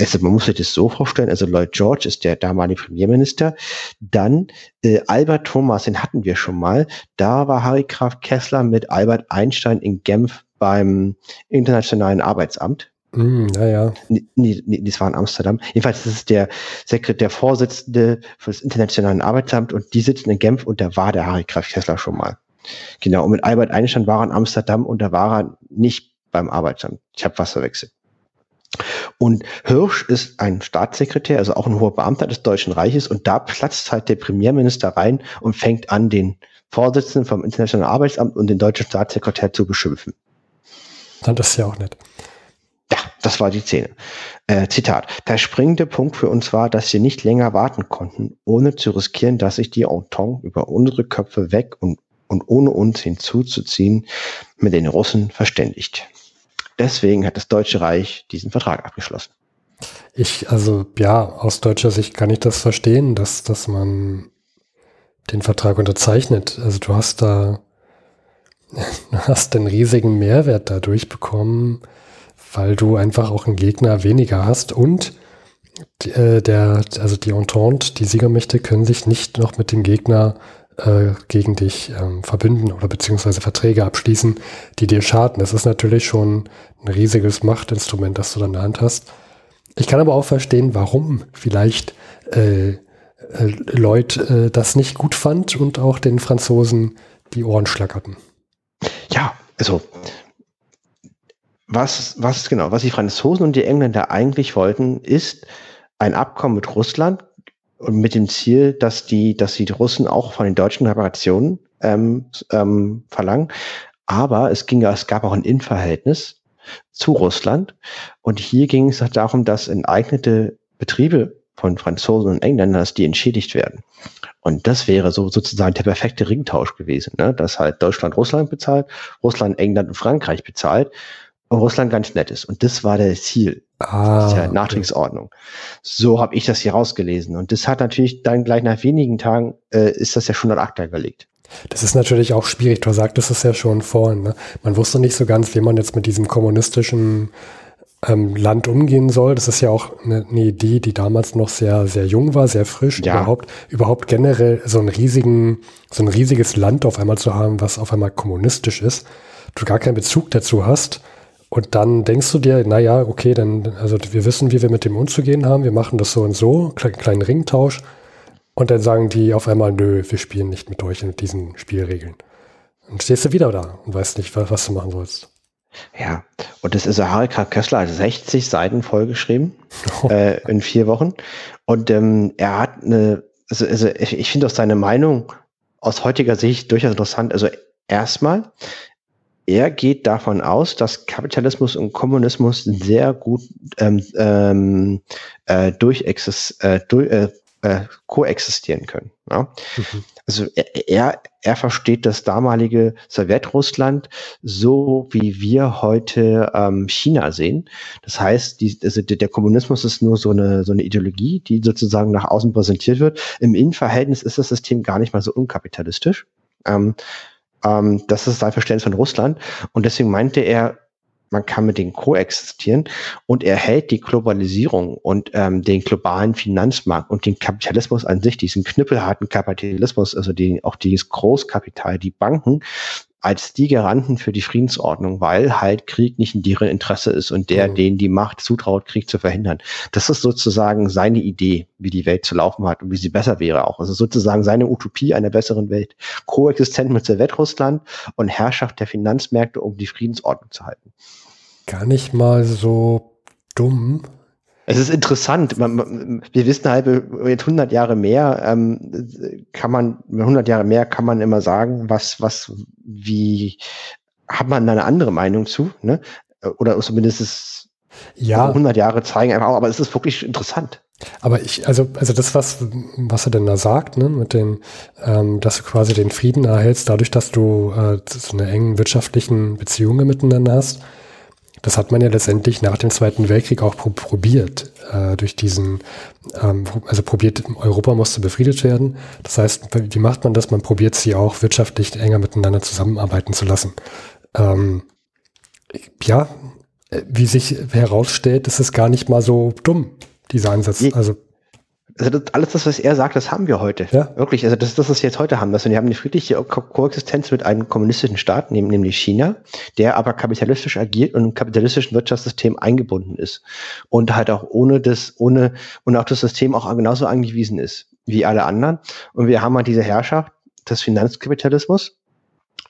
Also man muss sich das so vorstellen, also Lloyd George ist der damalige Premierminister, dann äh, Albert Thomas, den hatten wir schon mal, da war Harry Graf Kessler mit Albert Einstein in Genf beim Internationalen Arbeitsamt.
Mm, ja, ja.
Nee, nee, das war in Amsterdam. Jedenfalls, das ist der Sekretär, der Vorsitzende für das Internationale Arbeitsamt und die sitzen in Genf und da war der Harry Graf Kessler schon mal. Genau, und mit Albert Einstein war er in Amsterdam und da war er nicht beim Arbeitsamt. Ich habe was verwechselt. Und Hirsch ist ein Staatssekretär, also auch ein hoher Beamter des Deutschen Reiches und da platzt halt der Premierminister rein und fängt an, den Vorsitzenden vom Internationalen Arbeitsamt und den deutschen Staatssekretär zu beschimpfen.
Das ist ja auch nett.
Ja, das war die Szene. Äh, Zitat. Der springende Punkt für uns war, dass wir nicht länger warten konnten, ohne zu riskieren, dass sich die Entente über unsere Köpfe weg und und ohne uns hinzuzuziehen mit den Russen verständigt. Deswegen hat das Deutsche Reich diesen Vertrag abgeschlossen.
Ich, also ja, aus deutscher Sicht kann ich das verstehen, dass, dass man den Vertrag unterzeichnet. Also du hast da, du hast einen riesigen Mehrwert dadurch bekommen, weil du einfach auch einen Gegner weniger hast und äh, der, also die Entente, die Siegermächte können sich nicht noch mit dem Gegner äh, gegen dich ähm, verbünden oder beziehungsweise Verträge abschließen, die dir schaden. Das ist natürlich schon ein riesiges Machtinstrument, das du dann in der Hand hast. Ich kann aber auch verstehen, warum vielleicht äh, äh, Lloyd äh, das nicht gut fand und auch den Franzosen die Ohren schlackerten.
Ja, also was, was genau, was die Franzosen und die Engländer eigentlich wollten, ist ein Abkommen mit Russland, und mit dem Ziel, dass die, dass die Russen auch von den deutschen Reparationen ähm, ähm, verlangen. Aber es ging, es gab auch ein Innenverhältnis zu Russland. Und hier ging es halt darum, dass enteignete Betriebe von Franzosen und Engländern, dass die entschädigt werden. Und das wäre so sozusagen der perfekte Ringtausch gewesen, ne? dass halt Deutschland Russland bezahlt, Russland England und Frankreich bezahlt Russland ganz nett ist. Und das war der Ziel ah, der Nachkriegsordnung. Okay. So habe ich das hier rausgelesen. Und das hat natürlich dann gleich nach wenigen Tagen, äh, ist das ja schon an Akta gelegt.
Das ist natürlich auch schwierig. Du sagtest es ja schon vorhin. Ne? Man wusste nicht so ganz, wie man jetzt mit diesem kommunistischen ähm, Land umgehen soll. Das ist ja auch eine, eine, Idee, die damals noch sehr, sehr jung war, sehr frisch. Ja. Überhaupt, überhaupt generell so einen riesigen, so ein riesiges Land auf einmal zu haben, was auf einmal kommunistisch ist. Du gar keinen Bezug dazu hast. Und dann denkst du dir, na ja, okay, dann, also wir wissen, wie wir mit dem umzugehen haben. Wir machen das so und so, kleinen Ringtausch. Und dann sagen die auf einmal, nö, wir spielen nicht mit euch in diesen Spielregeln. Dann stehst du wieder da und weißt nicht, was, was du machen sollst.
Ja, und das ist Harry K. Kessler hat 60 Seiten vollgeschrieben oh. äh, in vier Wochen. Und ähm, er hat eine, also, also ich, ich finde auch seine Meinung aus heutiger Sicht durchaus interessant. Also erstmal, er geht davon aus, dass Kapitalismus und Kommunismus sehr gut ähm, ähm, äh, durchexis, äh, durch, äh, äh, koexistieren können. Ja? Mhm. Also er, er versteht das damalige Sowjetrussland so, wie wir heute ähm, China sehen. Das heißt, die, also der Kommunismus ist nur so eine, so eine Ideologie, die sozusagen nach außen präsentiert wird. Im Innenverhältnis ist das System gar nicht mal so unkapitalistisch. Ähm, ähm, das ist sein Verständnis von Russland. Und deswegen meinte er, man kann mit denen koexistieren und er hält die Globalisierung und ähm, den globalen Finanzmarkt und den Kapitalismus an sich, diesen knüppelharten Kapitalismus, also die, auch dieses Großkapital, die Banken, als die Garanten für die Friedensordnung, weil halt Krieg nicht in deren Interesse ist und der, mhm. denen die Macht zutraut, Krieg zu verhindern. Das ist sozusagen seine Idee, wie die Welt zu laufen hat und wie sie besser wäre auch. Also sozusagen seine Utopie einer besseren Welt. Koexistent mit Sowjetrussland und Herrschaft der Finanzmärkte, um die Friedensordnung zu halten
gar nicht mal so dumm.
Es ist interessant. Man, man, wir wissen halt, jetzt 100 Jahre mehr ähm, kann man, 100 Jahre mehr kann man immer sagen, was, was, wie hat man eine andere Meinung zu, ne? Oder zumindest ist ja. 100 Jahre zeigen einfach, aber es ist wirklich interessant.
Aber ich, also, also das, was, was er denn da sagt, ne, mit den, ähm, dass du quasi den Frieden erhältst, dadurch, dass du äh, so eine engen wirtschaftlichen Beziehungen miteinander hast, das hat man ja letztendlich nach dem Zweiten Weltkrieg auch probiert, äh, durch diesen, ähm, also probiert, Europa musste befriedet werden. Das heißt, wie macht man das? Man probiert sie auch wirtschaftlich enger miteinander zusammenarbeiten zu lassen. Ähm, ja, wie sich herausstellt, ist es gar nicht mal so dumm, dieser Ansatz. Also
also das, alles das, was er sagt, das haben wir heute. Ja. Wirklich. Also das ist das, was wir jetzt heute haben. Also wir haben eine friedliche Ko Koexistenz mit einem kommunistischen Staat, nämlich China, der aber kapitalistisch agiert und im kapitalistischen Wirtschaftssystem eingebunden ist. Und halt auch ohne das, ohne, und auch das System auch genauso angewiesen ist wie alle anderen. Und wir haben halt diese Herrschaft des Finanzkapitalismus,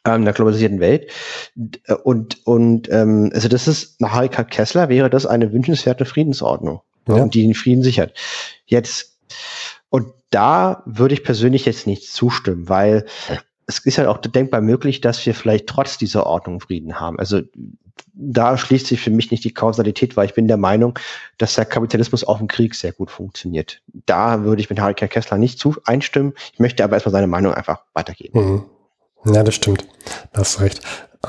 ähm, der globalisierten Welt. Und, und ähm, also das ist, nach Harry Kessler wäre das eine wünschenswerte Friedensordnung, ja. die den Frieden sichert. Jetzt und da würde ich persönlich jetzt nicht zustimmen, weil es ist halt auch denkbar möglich, dass wir vielleicht trotz dieser Ordnung Frieden haben. Also da schließt sich für mich nicht die Kausalität, weil ich bin der Meinung, dass der Kapitalismus auch im Krieg sehr gut funktioniert. Da würde ich mit Harry Kessler nicht zu einstimmen. Ich möchte aber erstmal seine Meinung einfach weitergeben.
Mhm. Ja, das stimmt. Da hast recht.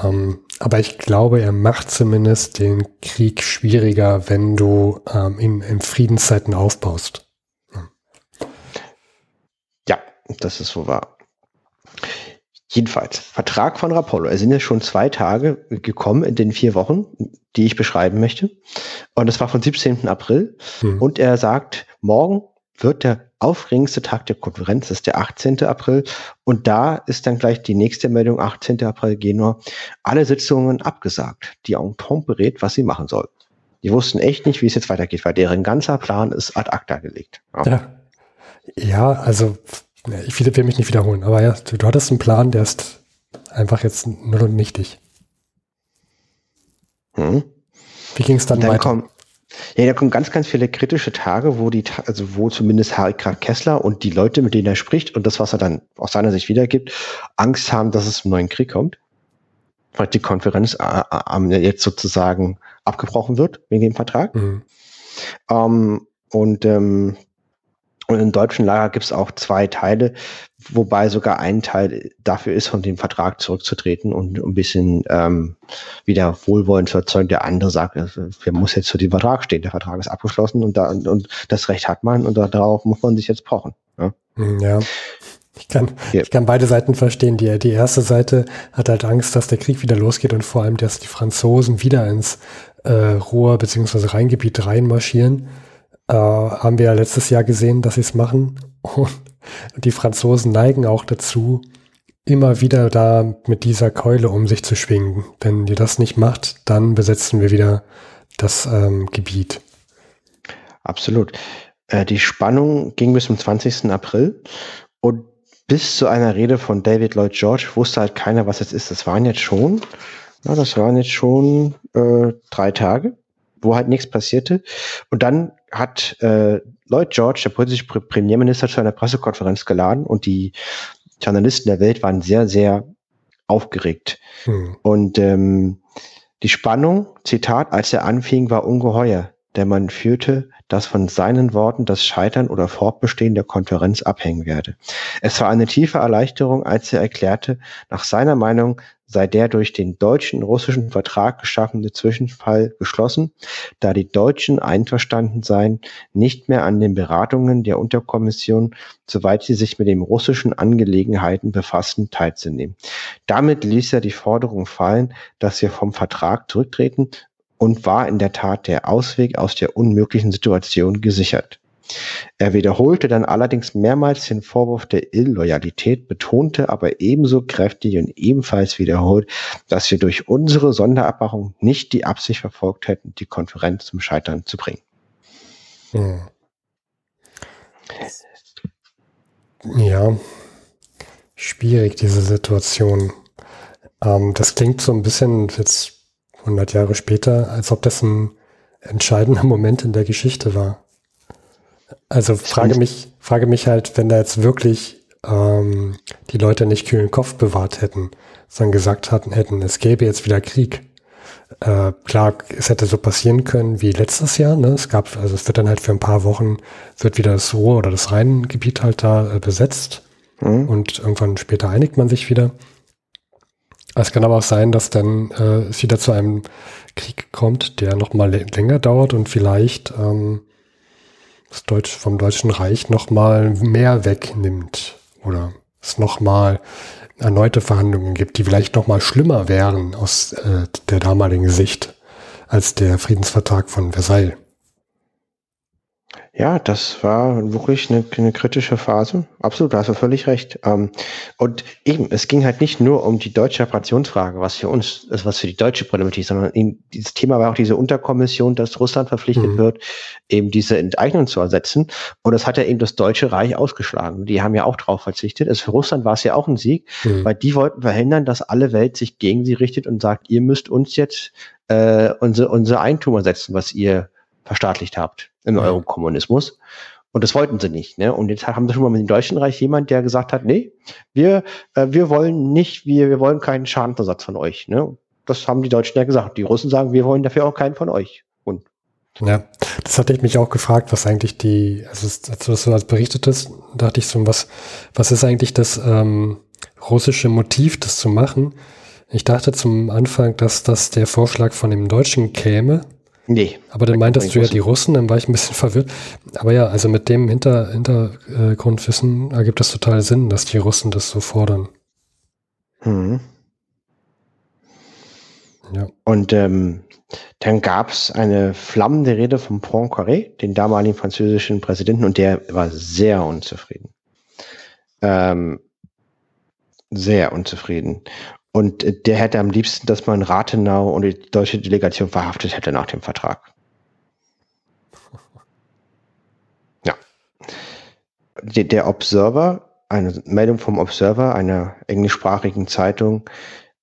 Ähm, aber ich glaube, er macht zumindest den Krieg schwieriger, wenn du ähm, in, in Friedenszeiten aufbaust.
Das ist so wahr. Jedenfalls, Vertrag von Rapollo. Es sind ja schon zwei Tage gekommen in den vier Wochen, die ich beschreiben möchte. Und es war von 17. April. Hm. Und er sagt, morgen wird der aufregendste Tag der Konferenz, das ist der 18. April. Und da ist dann gleich die nächste Meldung, 18. April Genua, alle Sitzungen abgesagt. Die Entente berät, was sie machen soll. Die wussten echt nicht, wie es jetzt weitergeht, weil deren ganzer Plan ist ad acta gelegt.
Ja, ja. ja also ich will, mich nicht wiederholen, aber ja, du, du hattest einen Plan, der ist einfach jetzt null und nichtig. Hm. Wie ging es dann, dann weiter?
Kommen, ja, da kommen ganz, ganz viele kritische Tage, wo die, also wo zumindest Harry Kessler und die Leute, mit denen er spricht und das, was er dann aus seiner Sicht wiedergibt, Angst haben, dass es einen neuen Krieg kommt. Weil die Konferenz äh, äh, jetzt sozusagen abgebrochen wird wegen dem Vertrag. Mhm. Ähm, und ähm, und im deutschen Lager gibt es auch zwei Teile, wobei sogar ein Teil dafür ist, von dem Vertrag zurückzutreten und ein bisschen ähm, wieder Wohlwollen zu erzeugen. Der andere sagt, wir muss jetzt zu dem Vertrag stehen. Der Vertrag ist abgeschlossen und, da, und, und das Recht hat man und darauf muss man sich jetzt pochen. Ja.
Hm, ja. Ich kann, ja. ich kann beide Seiten verstehen. Die, die erste Seite hat halt Angst, dass der Krieg wieder losgeht und vor allem, dass die Franzosen wieder ins äh, Ruhr- bzw. Rheingebiet reinmarschieren. Äh, haben wir ja letztes Jahr gesehen, dass sie es machen. Und die Franzosen neigen auch dazu, immer wieder da mit dieser Keule um sich zu schwingen. Wenn ihr das nicht macht, dann besetzen wir wieder das ähm, Gebiet.
Absolut. Äh, die Spannung ging bis zum 20. April und bis zu einer Rede von David Lloyd George wusste halt keiner, was jetzt ist. Das waren jetzt schon, na, das waren jetzt schon äh, drei Tage, wo halt nichts passierte. Und dann hat äh, Lloyd George, der britische Premierminister, zu einer Pressekonferenz geladen und die Journalisten der Welt waren sehr, sehr aufgeregt. Hm. Und ähm, die Spannung, Zitat, als er anfing, war ungeheuer, denn man führte dass von seinen Worten das Scheitern oder Fortbestehen der Konferenz abhängen werde. Es war eine tiefe Erleichterung, als er erklärte, nach seiner Meinung sei der durch den deutschen russischen Vertrag geschaffene Zwischenfall geschlossen, da die Deutschen einverstanden seien, nicht mehr an den Beratungen der Unterkommission, soweit sie sich mit den russischen Angelegenheiten befassen, teilzunehmen. Damit ließ er die Forderung fallen, dass wir vom Vertrag zurücktreten und war in der Tat der Ausweg aus der unmöglichen Situation gesichert. Er wiederholte dann allerdings mehrmals den Vorwurf der Illoyalität, betonte aber ebenso kräftig und ebenfalls wiederholt, dass wir durch unsere Sonderabmachung nicht die Absicht verfolgt hätten, die Konferenz zum Scheitern zu bringen. Hm.
Ja, schwierig diese Situation. Ähm, das klingt so ein bisschen jetzt 100 Jahre später, als ob das ein entscheidender Moment in der Geschichte war. Also frage mich, frage mich halt, wenn da jetzt wirklich ähm, die Leute nicht kühlen Kopf bewahrt hätten, sondern gesagt hatten, hätten, es gäbe jetzt wieder Krieg. Äh, klar, es hätte so passieren können wie letztes Jahr. Ne? Es gab, also es wird dann halt für ein paar Wochen wird wieder das Ruhr oder das Rheingebiet halt da äh, besetzt mhm. und irgendwann später einigt man sich wieder. Es kann aber auch sein, dass dann äh, es wieder zu einem Krieg kommt, der noch mal länger dauert und vielleicht ähm, das Deutsch vom Deutschen Reich noch mal mehr wegnimmt oder es noch mal erneute Verhandlungen gibt, die vielleicht noch mal schlimmer wären aus äh, der damaligen Sicht als der Friedensvertrag von Versailles.
Ja, das war wirklich eine, eine kritische Phase. Absolut, da hast du völlig recht. Ähm, und eben, es ging halt nicht nur um die deutsche Reparationsfrage, was für uns, ist, was für die deutsche Problematik, sondern eben dieses Thema war auch diese Unterkommission, dass Russland verpflichtet mhm. wird, eben diese Enteignung zu ersetzen. Und das hat ja eben das Deutsche Reich ausgeschlagen. Die haben ja auch drauf verzichtet. Also für Russland war es ja auch ein Sieg, mhm. weil die wollten verhindern, dass alle Welt sich gegen sie richtet und sagt, ihr müsst uns jetzt äh, unsere, unser Eigentum ersetzen, was ihr verstaatlicht habt im ja. Eurokommunismus. Und das wollten sie nicht. Ne? Und jetzt haben sie schon mal mit dem Deutschen Reich jemand, der gesagt hat, nee, wir, äh, wir wollen nicht, wir, wir wollen keinen Schadensersatz von euch. Ne? Das haben die Deutschen ja gesagt. Die Russen sagen, wir wollen dafür auch keinen von euch. Und
ja, das hatte ich mich auch gefragt, was eigentlich die, also als du das berichtetest, dachte ich so, was, was ist eigentlich das ähm, russische Motiv, das zu machen? Ich dachte zum Anfang, dass das der Vorschlag von dem Deutschen käme, Nee. Aber dann meintest du ja die Russen, dann war ich ein bisschen verwirrt. Aber ja, also mit dem Hinter Hintergrundwissen ergibt das total Sinn, dass die Russen das so fordern. Mhm.
Ja. Und ähm, dann gab es eine flammende Rede von Poincaré, den damaligen französischen Präsidenten, und der war sehr unzufrieden. Ähm, sehr unzufrieden. Und äh, der hätte am liebsten, dass man Rathenau und die deutsche Delegation verhaftet hätte nach dem Vertrag. Ja. Der, der Observer, eine Meldung vom Observer, einer englischsprachigen Zeitung,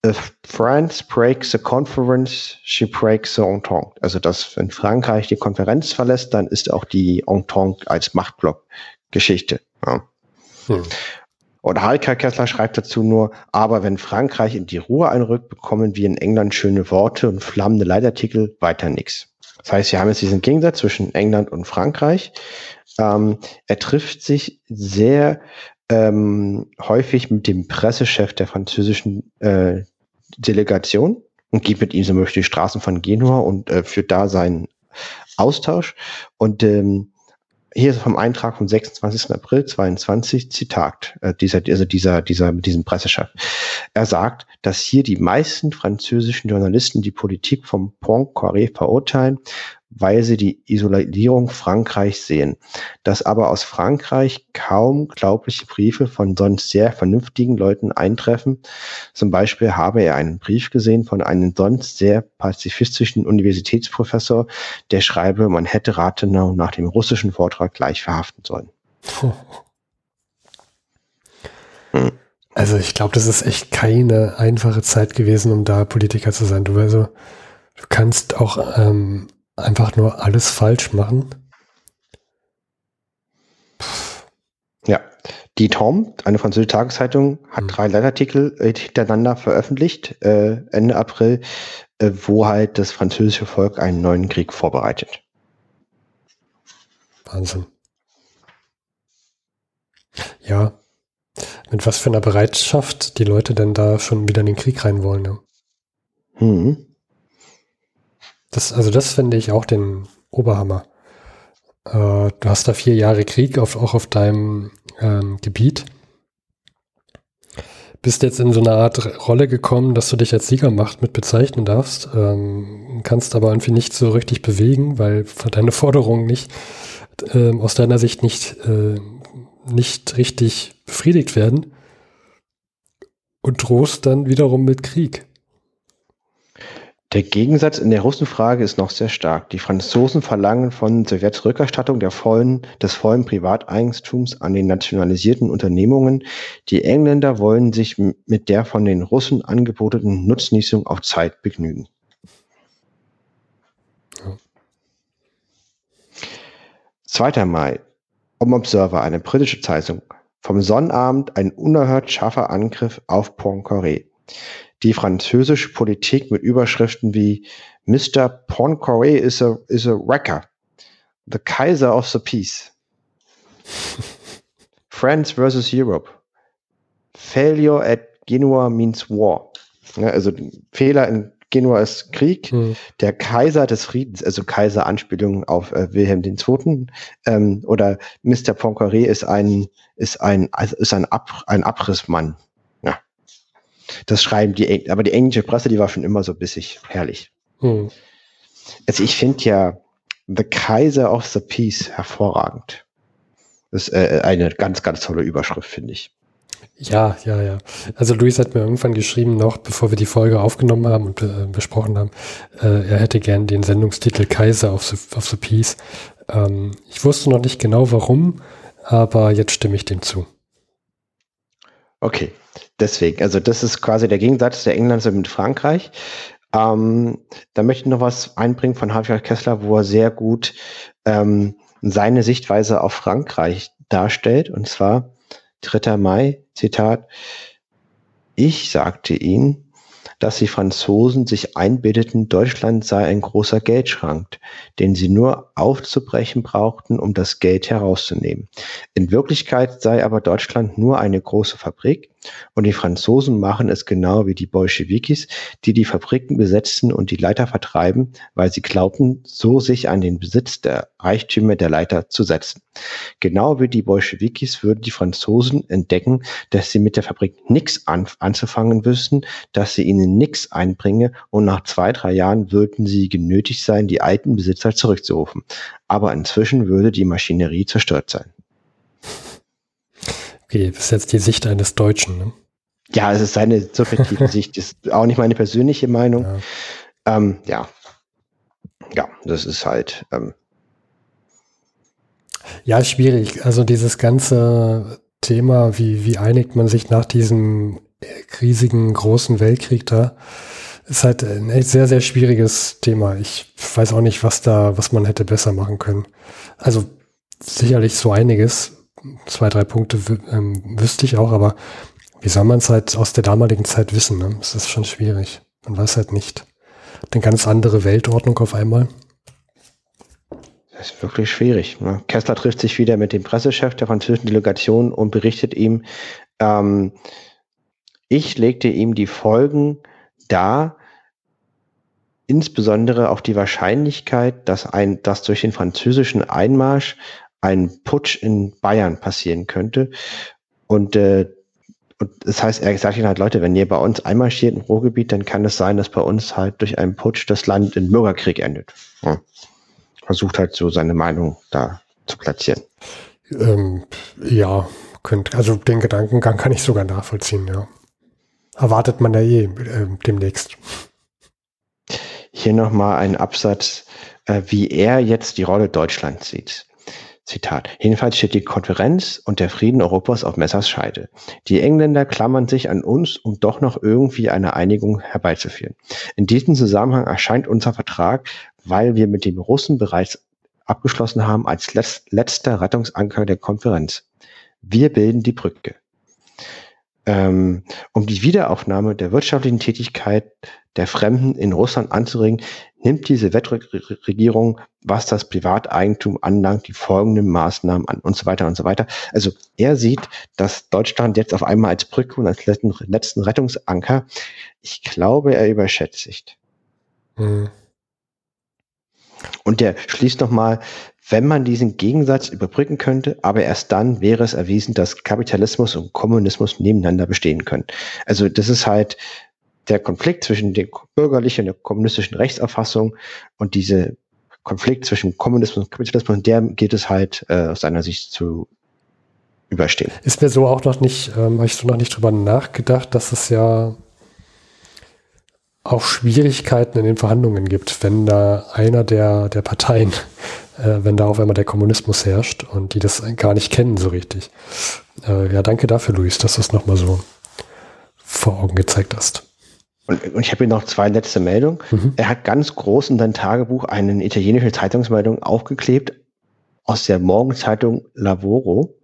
If France breaks the conference, she breaks the Entente. Also, dass wenn Frankreich die Konferenz verlässt, dann ist auch die Entente als Machtblock Geschichte. Ja. Hm. Und Heike Kessler schreibt dazu nur, aber wenn Frankreich in die Ruhe einrückt, bekommen wir in England schöne Worte und flammende Leitartikel, weiter nichts. Das heißt, wir haben jetzt diesen Gegensatz zwischen England und Frankreich. Ähm, er trifft sich sehr ähm, häufig mit dem Pressechef der französischen äh, Delegation und geht mit ihm so durch die Straßen von Genua und äh, führt da seinen Austausch. Und ähm, hier ist vom Eintrag vom 26. April 22 Zitat, äh, dieser, also dieser, dieser, mit diesem Pressechef. Er sagt, dass hier die meisten französischen Journalisten die Politik vom Poincaré verurteilen, weil sie die Isolierung Frankreichs sehen, dass aber aus Frankreich kaum glaubliche Briefe von sonst sehr vernünftigen Leuten eintreffen. Zum Beispiel habe er einen Brief gesehen von einem sonst sehr pazifistischen Universitätsprofessor, der schreibe, man hätte Rathenau nach dem russischen Vortrag gleich verhaften sollen.
Also ich glaube, das ist echt keine einfache Zeit gewesen, um da Politiker zu sein. Du, also, du kannst auch ähm, einfach nur alles falsch machen?
Ja, die Tom, eine französische Tageszeitung, hat mhm. drei Leitartikel äh, hintereinander veröffentlicht, äh, Ende April, äh, wo halt das französische Volk einen neuen Krieg vorbereitet.
Wahnsinn. Ja, mit was für einer Bereitschaft die Leute denn da schon wieder in den Krieg rein wollen. Ja. Mhm. Das, also das finde ich auch den Oberhammer. Äh, du hast da vier Jahre Krieg auf, auch auf deinem ähm, Gebiet. Bist jetzt in so eine Art Rolle gekommen, dass du dich als Siegermacht mit bezeichnen darfst, ähm, kannst aber irgendwie nicht so richtig bewegen, weil deine Forderungen nicht äh, aus deiner Sicht nicht, äh, nicht richtig befriedigt werden und drohst dann wiederum mit Krieg.
Der Gegensatz in der Russenfrage ist noch sehr stark. Die Franzosen verlangen von Sowjets Rückerstattung der vollen, des vollen Privateigentums an den nationalisierten Unternehmungen. Die Engländer wollen sich mit der von den Russen angebotenen Nutznießung auf Zeit begnügen. Ja. 2. Mai. Om Observer, eine britische Zeitung. Vom Sonnabend ein unerhört scharfer Angriff auf Poincaré die französische Politik mit Überschriften wie Mr. Poincaré is a, is a wrecker. The Kaiser of the Peace. France versus Europe. Failure at Genua means war. Ja, also Fehler in Genua ist Krieg. Hm. Der Kaiser des Friedens, also Kaiser Anspielung auf äh, Wilhelm II. Ähm, oder Mr. Poincaré ist ein, ist ein, also ist ein, Ab, ein Abrissmann. Das schreiben die, aber die englische Presse, die war schon immer so bissig herrlich. Hm. Also ich finde ja The Kaiser of the Peace hervorragend. Das ist äh, eine ganz, ganz tolle Überschrift, finde ich.
Ja, ja, ja. Also Luis hat mir irgendwann geschrieben, noch bevor wir die Folge aufgenommen haben und äh, besprochen haben, äh, er hätte gern den Sendungstitel Kaiser of the, of the Peace. Ähm, ich wusste noch nicht genau warum, aber jetzt stimme ich dem zu.
Okay, deswegen, also das ist quasi der Gegensatz der Engländer mit Frankreich. Ähm, da möchte ich noch was einbringen von Hartwig Kessler, wo er sehr gut ähm, seine Sichtweise auf Frankreich darstellt. Und zwar 3. Mai, Zitat, ich sagte ihn, dass die Franzosen sich einbildeten, Deutschland sei ein großer Geldschrank, den sie nur aufzubrechen brauchten, um das Geld herauszunehmen. In Wirklichkeit sei aber Deutschland nur eine große Fabrik und die Franzosen machen es genau wie die Bolschewikis, die die Fabriken besetzen und die Leiter vertreiben, weil sie glaubten, so sich an den Besitz der Reichtümer der Leiter zu setzen. Genau wie die Bolschewikis würden die Franzosen entdecken, dass sie mit der Fabrik nichts an, anzufangen wüssten, dass sie ihnen nichts einbringe und nach zwei, drei Jahren würden sie genötigt sein, die alten Besitzer zurückzurufen. Aber inzwischen würde die Maschinerie zerstört sein.
Okay, das ist jetzt die Sicht eines Deutschen, ne?
Ja, es ist seine subjektive Sicht, ist auch nicht meine persönliche Meinung. Ja, ähm, ja. ja. das ist halt. Ähm,
ja, schwierig. Also dieses ganze Thema, wie, wie einigt man sich nach diesem riesigen großen Weltkrieg da, ist halt ein echt sehr, sehr schwieriges Thema. Ich weiß auch nicht, was da, was man hätte besser machen können. Also sicherlich so einiges, zwei, drei Punkte ähm, wüsste ich auch, aber wie soll man es halt aus der damaligen Zeit wissen? Ne? Das ist schon schwierig. Man weiß halt nicht. Eine ganz andere Weltordnung auf einmal.
Das ist wirklich schwierig. Ne? Kessler trifft sich wieder mit dem Pressechef der französischen Delegation und berichtet ihm, ähm, ich legte ihm die Folgen dar, insbesondere auf die Wahrscheinlichkeit, dass, ein, dass durch den französischen Einmarsch ein Putsch in Bayern passieren könnte. Und, äh, und das heißt, er sagt ihnen halt, Leute, wenn ihr bei uns einmarschiert im Ruhrgebiet, dann kann es sein, dass bei uns halt durch einen Putsch das Land in Bürgerkrieg endet. Ja. Versucht halt so seine Meinung da zu platzieren.
Ähm, ja, könnt, also den Gedankengang kann ich sogar nachvollziehen, ja. Erwartet man ja eh äh, demnächst.
Hier nochmal ein Absatz, äh, wie er jetzt die Rolle Deutschlands sieht. Zitat. Jedenfalls steht die Konferenz und der Frieden Europas auf Messers Scheide. Die Engländer klammern sich an uns, um doch noch irgendwie eine Einigung herbeizuführen. In diesem Zusammenhang erscheint unser Vertrag, weil wir mit den Russen bereits abgeschlossen haben, als letzter Rettungsanker der Konferenz. Wir bilden die Brücke. Ähm, um die Wiederaufnahme der wirtschaftlichen Tätigkeit der Fremden in Russland anzuregen, nimmt diese Wettregierung, was das Privateigentum anlangt, die folgenden Maßnahmen an und so weiter und so weiter. Also er sieht, dass Deutschland jetzt auf einmal als Brücke und als letzten, letzten Rettungsanker, ich glaube, er überschätzt sich. Mhm. Und der schließt nochmal, wenn man diesen Gegensatz überbrücken könnte, aber erst dann wäre es erwiesen, dass Kapitalismus und Kommunismus nebeneinander bestehen können. Also das ist halt der Konflikt zwischen der bürgerlichen und der kommunistischen Rechtsauffassung und diese Konflikt zwischen Kommunismus und Kapitalismus, und der geht es halt äh, aus seiner Sicht zu überstehen.
Ist mir so auch noch nicht, ähm, habe ich so noch nicht drüber nachgedacht, dass es ja auch Schwierigkeiten in den Verhandlungen gibt, wenn da einer der, der Parteien, äh, wenn da auf einmal der Kommunismus herrscht und die das gar nicht kennen so richtig. Äh, ja, danke dafür, Luis, dass du es nochmal so vor Augen gezeigt hast.
Und, und ich habe hier noch zwei letzte Meldungen. Mhm. Er hat ganz groß in sein Tagebuch eine italienische Zeitungsmeldung aufgeklebt aus der Morgenzeitung Lavoro.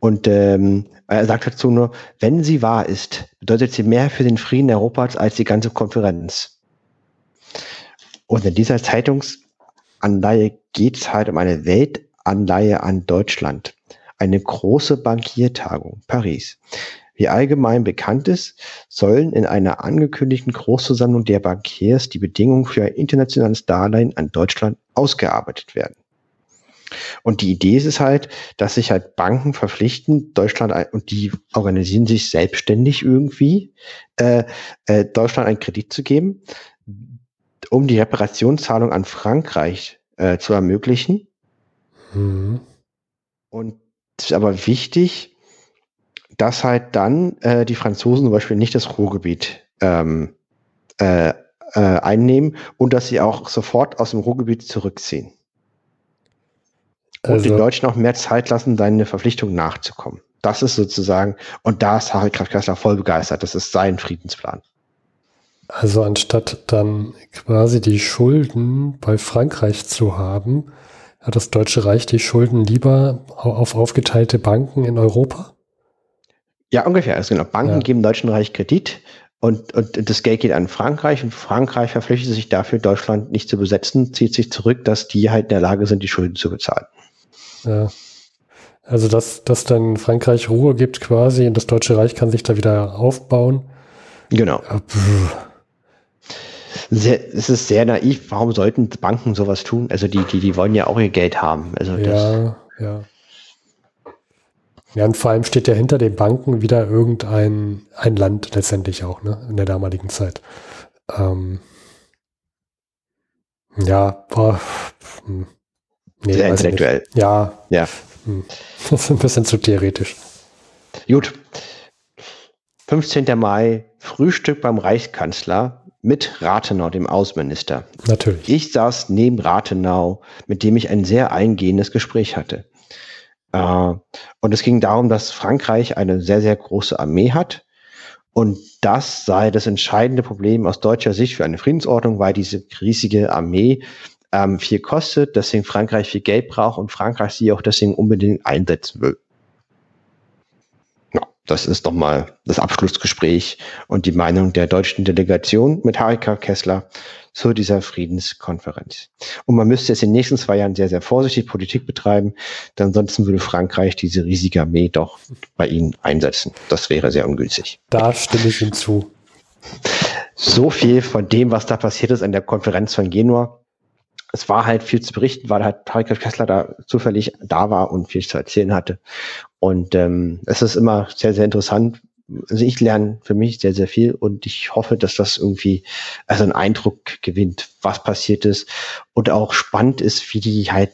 Und ähm, er sagt dazu nur, wenn sie wahr ist, bedeutet sie mehr für den Frieden Europas als die ganze Konferenz. Und in dieser Zeitungsanleihe geht es halt um eine Weltanleihe an Deutschland. Eine große Bankiertagung, Paris. Wie allgemein bekannt ist, sollen in einer angekündigten Großversammlung der Bankiers die Bedingungen für ein internationales Darlehen an Deutschland ausgearbeitet werden. Und die Idee ist es halt, dass sich halt Banken verpflichten, Deutschland und die organisieren sich selbstständig irgendwie, äh, äh, Deutschland einen Kredit zu geben, um die Reparationszahlung an Frankreich äh, zu ermöglichen. Mhm. Und es ist aber wichtig, dass halt dann äh, die Franzosen zum Beispiel nicht das Ruhrgebiet ähm, äh, äh, einnehmen und dass sie auch sofort aus dem Ruhrgebiet zurückziehen. Und also, den Deutschen auch mehr Zeit lassen, deine Verpflichtung nachzukommen. Das ist sozusagen, und da ist Harry Kraft Kessler voll begeistert. Das ist sein Friedensplan.
Also anstatt dann quasi die Schulden bei Frankreich zu haben, hat das Deutsche Reich die Schulden lieber auf aufgeteilte Banken in Europa?
Ja, ungefähr. Also genau. Banken ja. geben Deutschen Reich Kredit und, und das Geld geht an Frankreich und Frankreich verpflichtet sich dafür, Deutschland nicht zu besetzen, zieht sich zurück, dass die halt in der Lage sind, die Schulden zu bezahlen.
Ja. Also, dass, dass dann Frankreich Ruhe gibt quasi und das Deutsche Reich kann sich da wieder aufbauen.
Genau. Ja, sehr, es ist sehr naiv. Warum sollten Banken sowas tun? Also die, die, die wollen ja auch ihr Geld haben. Also
ja, ja. Ja, und vor allem steht ja hinter den Banken wieder irgendein ein Land letztendlich auch, ne, in der damaligen Zeit. Ähm, ja, boah, hm.
Nee, Sehr intellektuell.
Ja.
Ja.
Hm. Das ist ein bisschen zu theoretisch.
Gut. 15. Mai, Frühstück beim Reichskanzler mit Rathenau, dem Außenminister.
Natürlich.
Ich saß neben Rathenau, mit dem ich ein sehr eingehendes Gespräch hatte. Äh, und es ging darum, dass Frankreich eine sehr, sehr große Armee hat. Und das sei das entscheidende Problem aus deutscher Sicht für eine Friedensordnung, weil diese riesige Armee ähm, viel kostet, deswegen Frankreich viel Geld braucht und Frankreich sie auch deswegen unbedingt einsetzen will. Ja, das ist doch mal das Abschlussgespräch und die Meinung der deutschen Delegation mit Harika Kessler zu dieser Friedenskonferenz. Und man müsste jetzt in den nächsten zwei Jahren sehr, sehr vorsichtig Politik betreiben, denn ansonsten würde Frankreich diese riesige Armee doch bei ihnen einsetzen. Das wäre sehr ungünstig.
Da stimme ich hinzu.
So viel von dem, was da passiert ist an der Konferenz von Genua. Es war halt viel zu berichten, weil halt Tarek Kessler da zufällig da war und viel zu erzählen hatte. Und ähm, es ist immer sehr, sehr interessant. Also ich lerne für mich sehr, sehr viel und ich hoffe, dass das irgendwie also einen Eindruck gewinnt, was passiert ist und auch spannend ist, wie die halt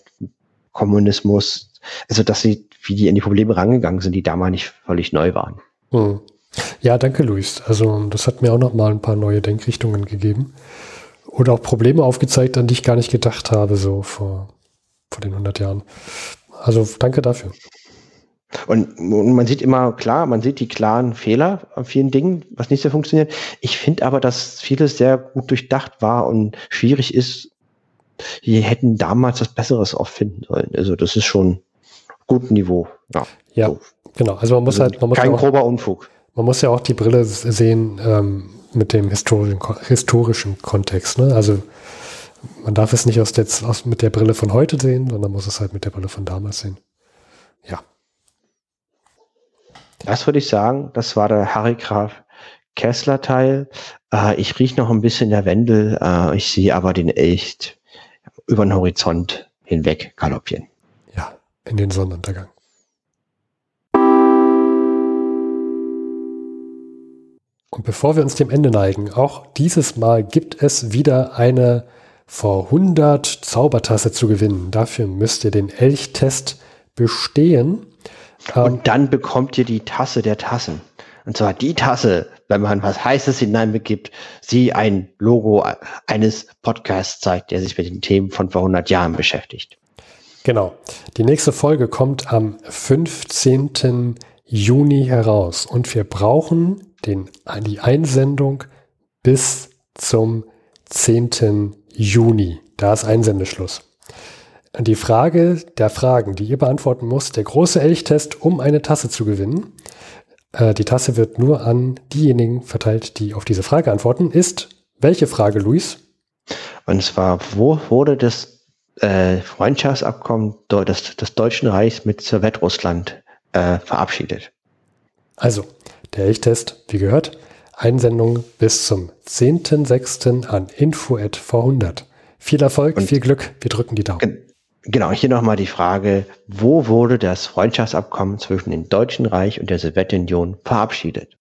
Kommunismus, also dass sie, wie die in die Probleme rangegangen sind, die damals nicht völlig neu waren.
Hm. Ja, danke, Luis. Also das hat mir auch noch mal ein paar neue Denkrichtungen gegeben oder auch Probleme aufgezeigt, an die ich gar nicht gedacht habe, so vor, vor den 100 Jahren. Also danke dafür.
Und, und, man sieht immer klar, man sieht die klaren Fehler an vielen Dingen, was nicht so funktioniert. Ich finde aber, dass vieles sehr gut durchdacht war und schwierig ist. Die hätten damals was Besseres auch finden sollen. Also das ist schon gut Niveau.
Ja, ja so. genau. Also man muss also halt, man muss
kein
auch,
grober Unfug.
Man muss ja auch die Brille sehen, ähm, mit dem historischen, historischen Kontext. Ne? Also man darf es nicht aus der, aus, mit der Brille von heute sehen, sondern muss es halt mit der Brille von damals sehen. Ja.
Das würde ich sagen, das war der Harry Graf Kessler Teil. Äh, ich rieche noch ein bisschen der Wendel. Äh, ich sehe aber den echt über den Horizont hinweg galoppieren.
Ja, in den Sonnenuntergang. Und bevor wir uns dem Ende neigen, auch dieses Mal gibt es wieder eine vor 100 Zaubertasse zu gewinnen. Dafür müsst ihr den Elchtest bestehen.
Und ähm, dann bekommt ihr die Tasse der Tassen. Und zwar die Tasse, wenn man was Heißes hineinbegibt, sie ein Logo eines Podcasts zeigt, der sich mit den Themen von vor 100 Jahren beschäftigt.
Genau. Die nächste Folge kommt am 15. Juni heraus. Und wir brauchen den, die Einsendung bis zum 10. Juni. Da ist Einsendeschluss. Die Frage der Fragen, die ihr beantworten müsst, der große Elchtest, um eine Tasse zu gewinnen. Äh, die Tasse wird nur an diejenigen verteilt, die auf diese Frage antworten, ist welche Frage, Luis?
Und zwar, wo wurde das äh, Freundschaftsabkommen des, des Deutschen Reichs mit Sowjetrussland äh, verabschiedet?
Also, der Elchtest, wie gehört, Einsendung bis zum 10.06. an info.v100. Viel Erfolg, Und viel Glück, wir drücken die Daumen.
Genau, hier nochmal die Frage, wo wurde das Freundschaftsabkommen zwischen dem Deutschen Reich und der Sowjetunion verabschiedet?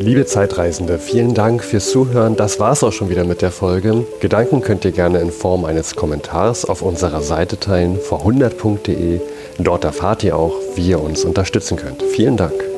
Liebe Zeitreisende, vielen Dank fürs Zuhören. Das war's auch schon wieder mit der Folge. Gedanken könnt ihr gerne in Form eines Kommentars auf unserer Seite teilen, vor100.de. Dort erfahrt ihr auch, wie ihr uns unterstützen könnt. Vielen Dank.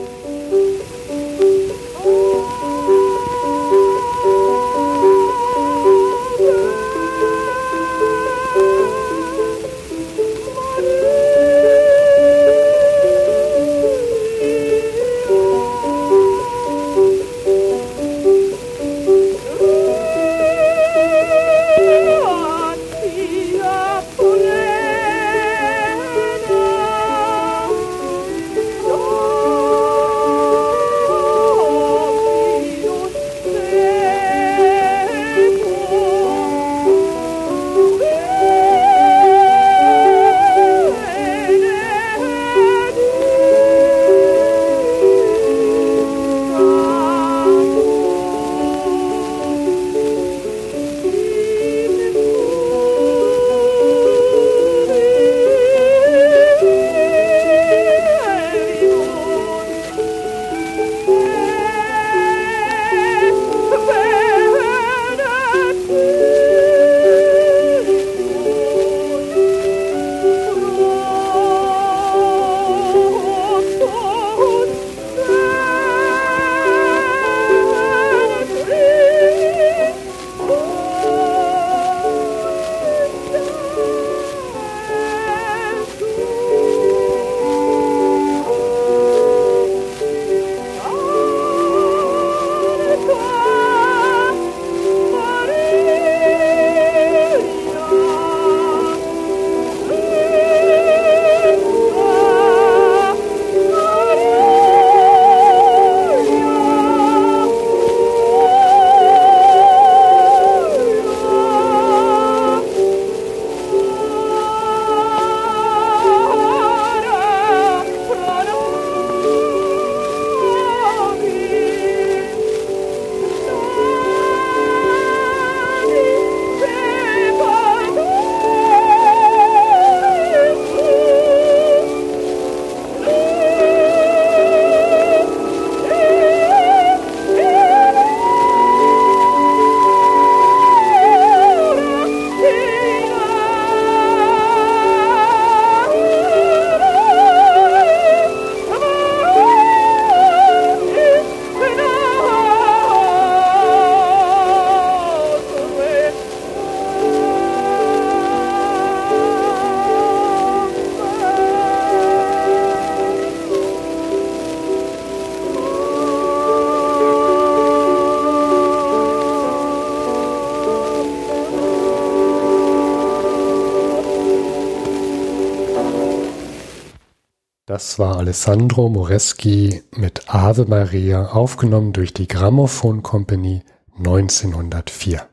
Das war Alessandro Moreschi mit Ave Maria, aufgenommen durch die Grammophon Company 1904.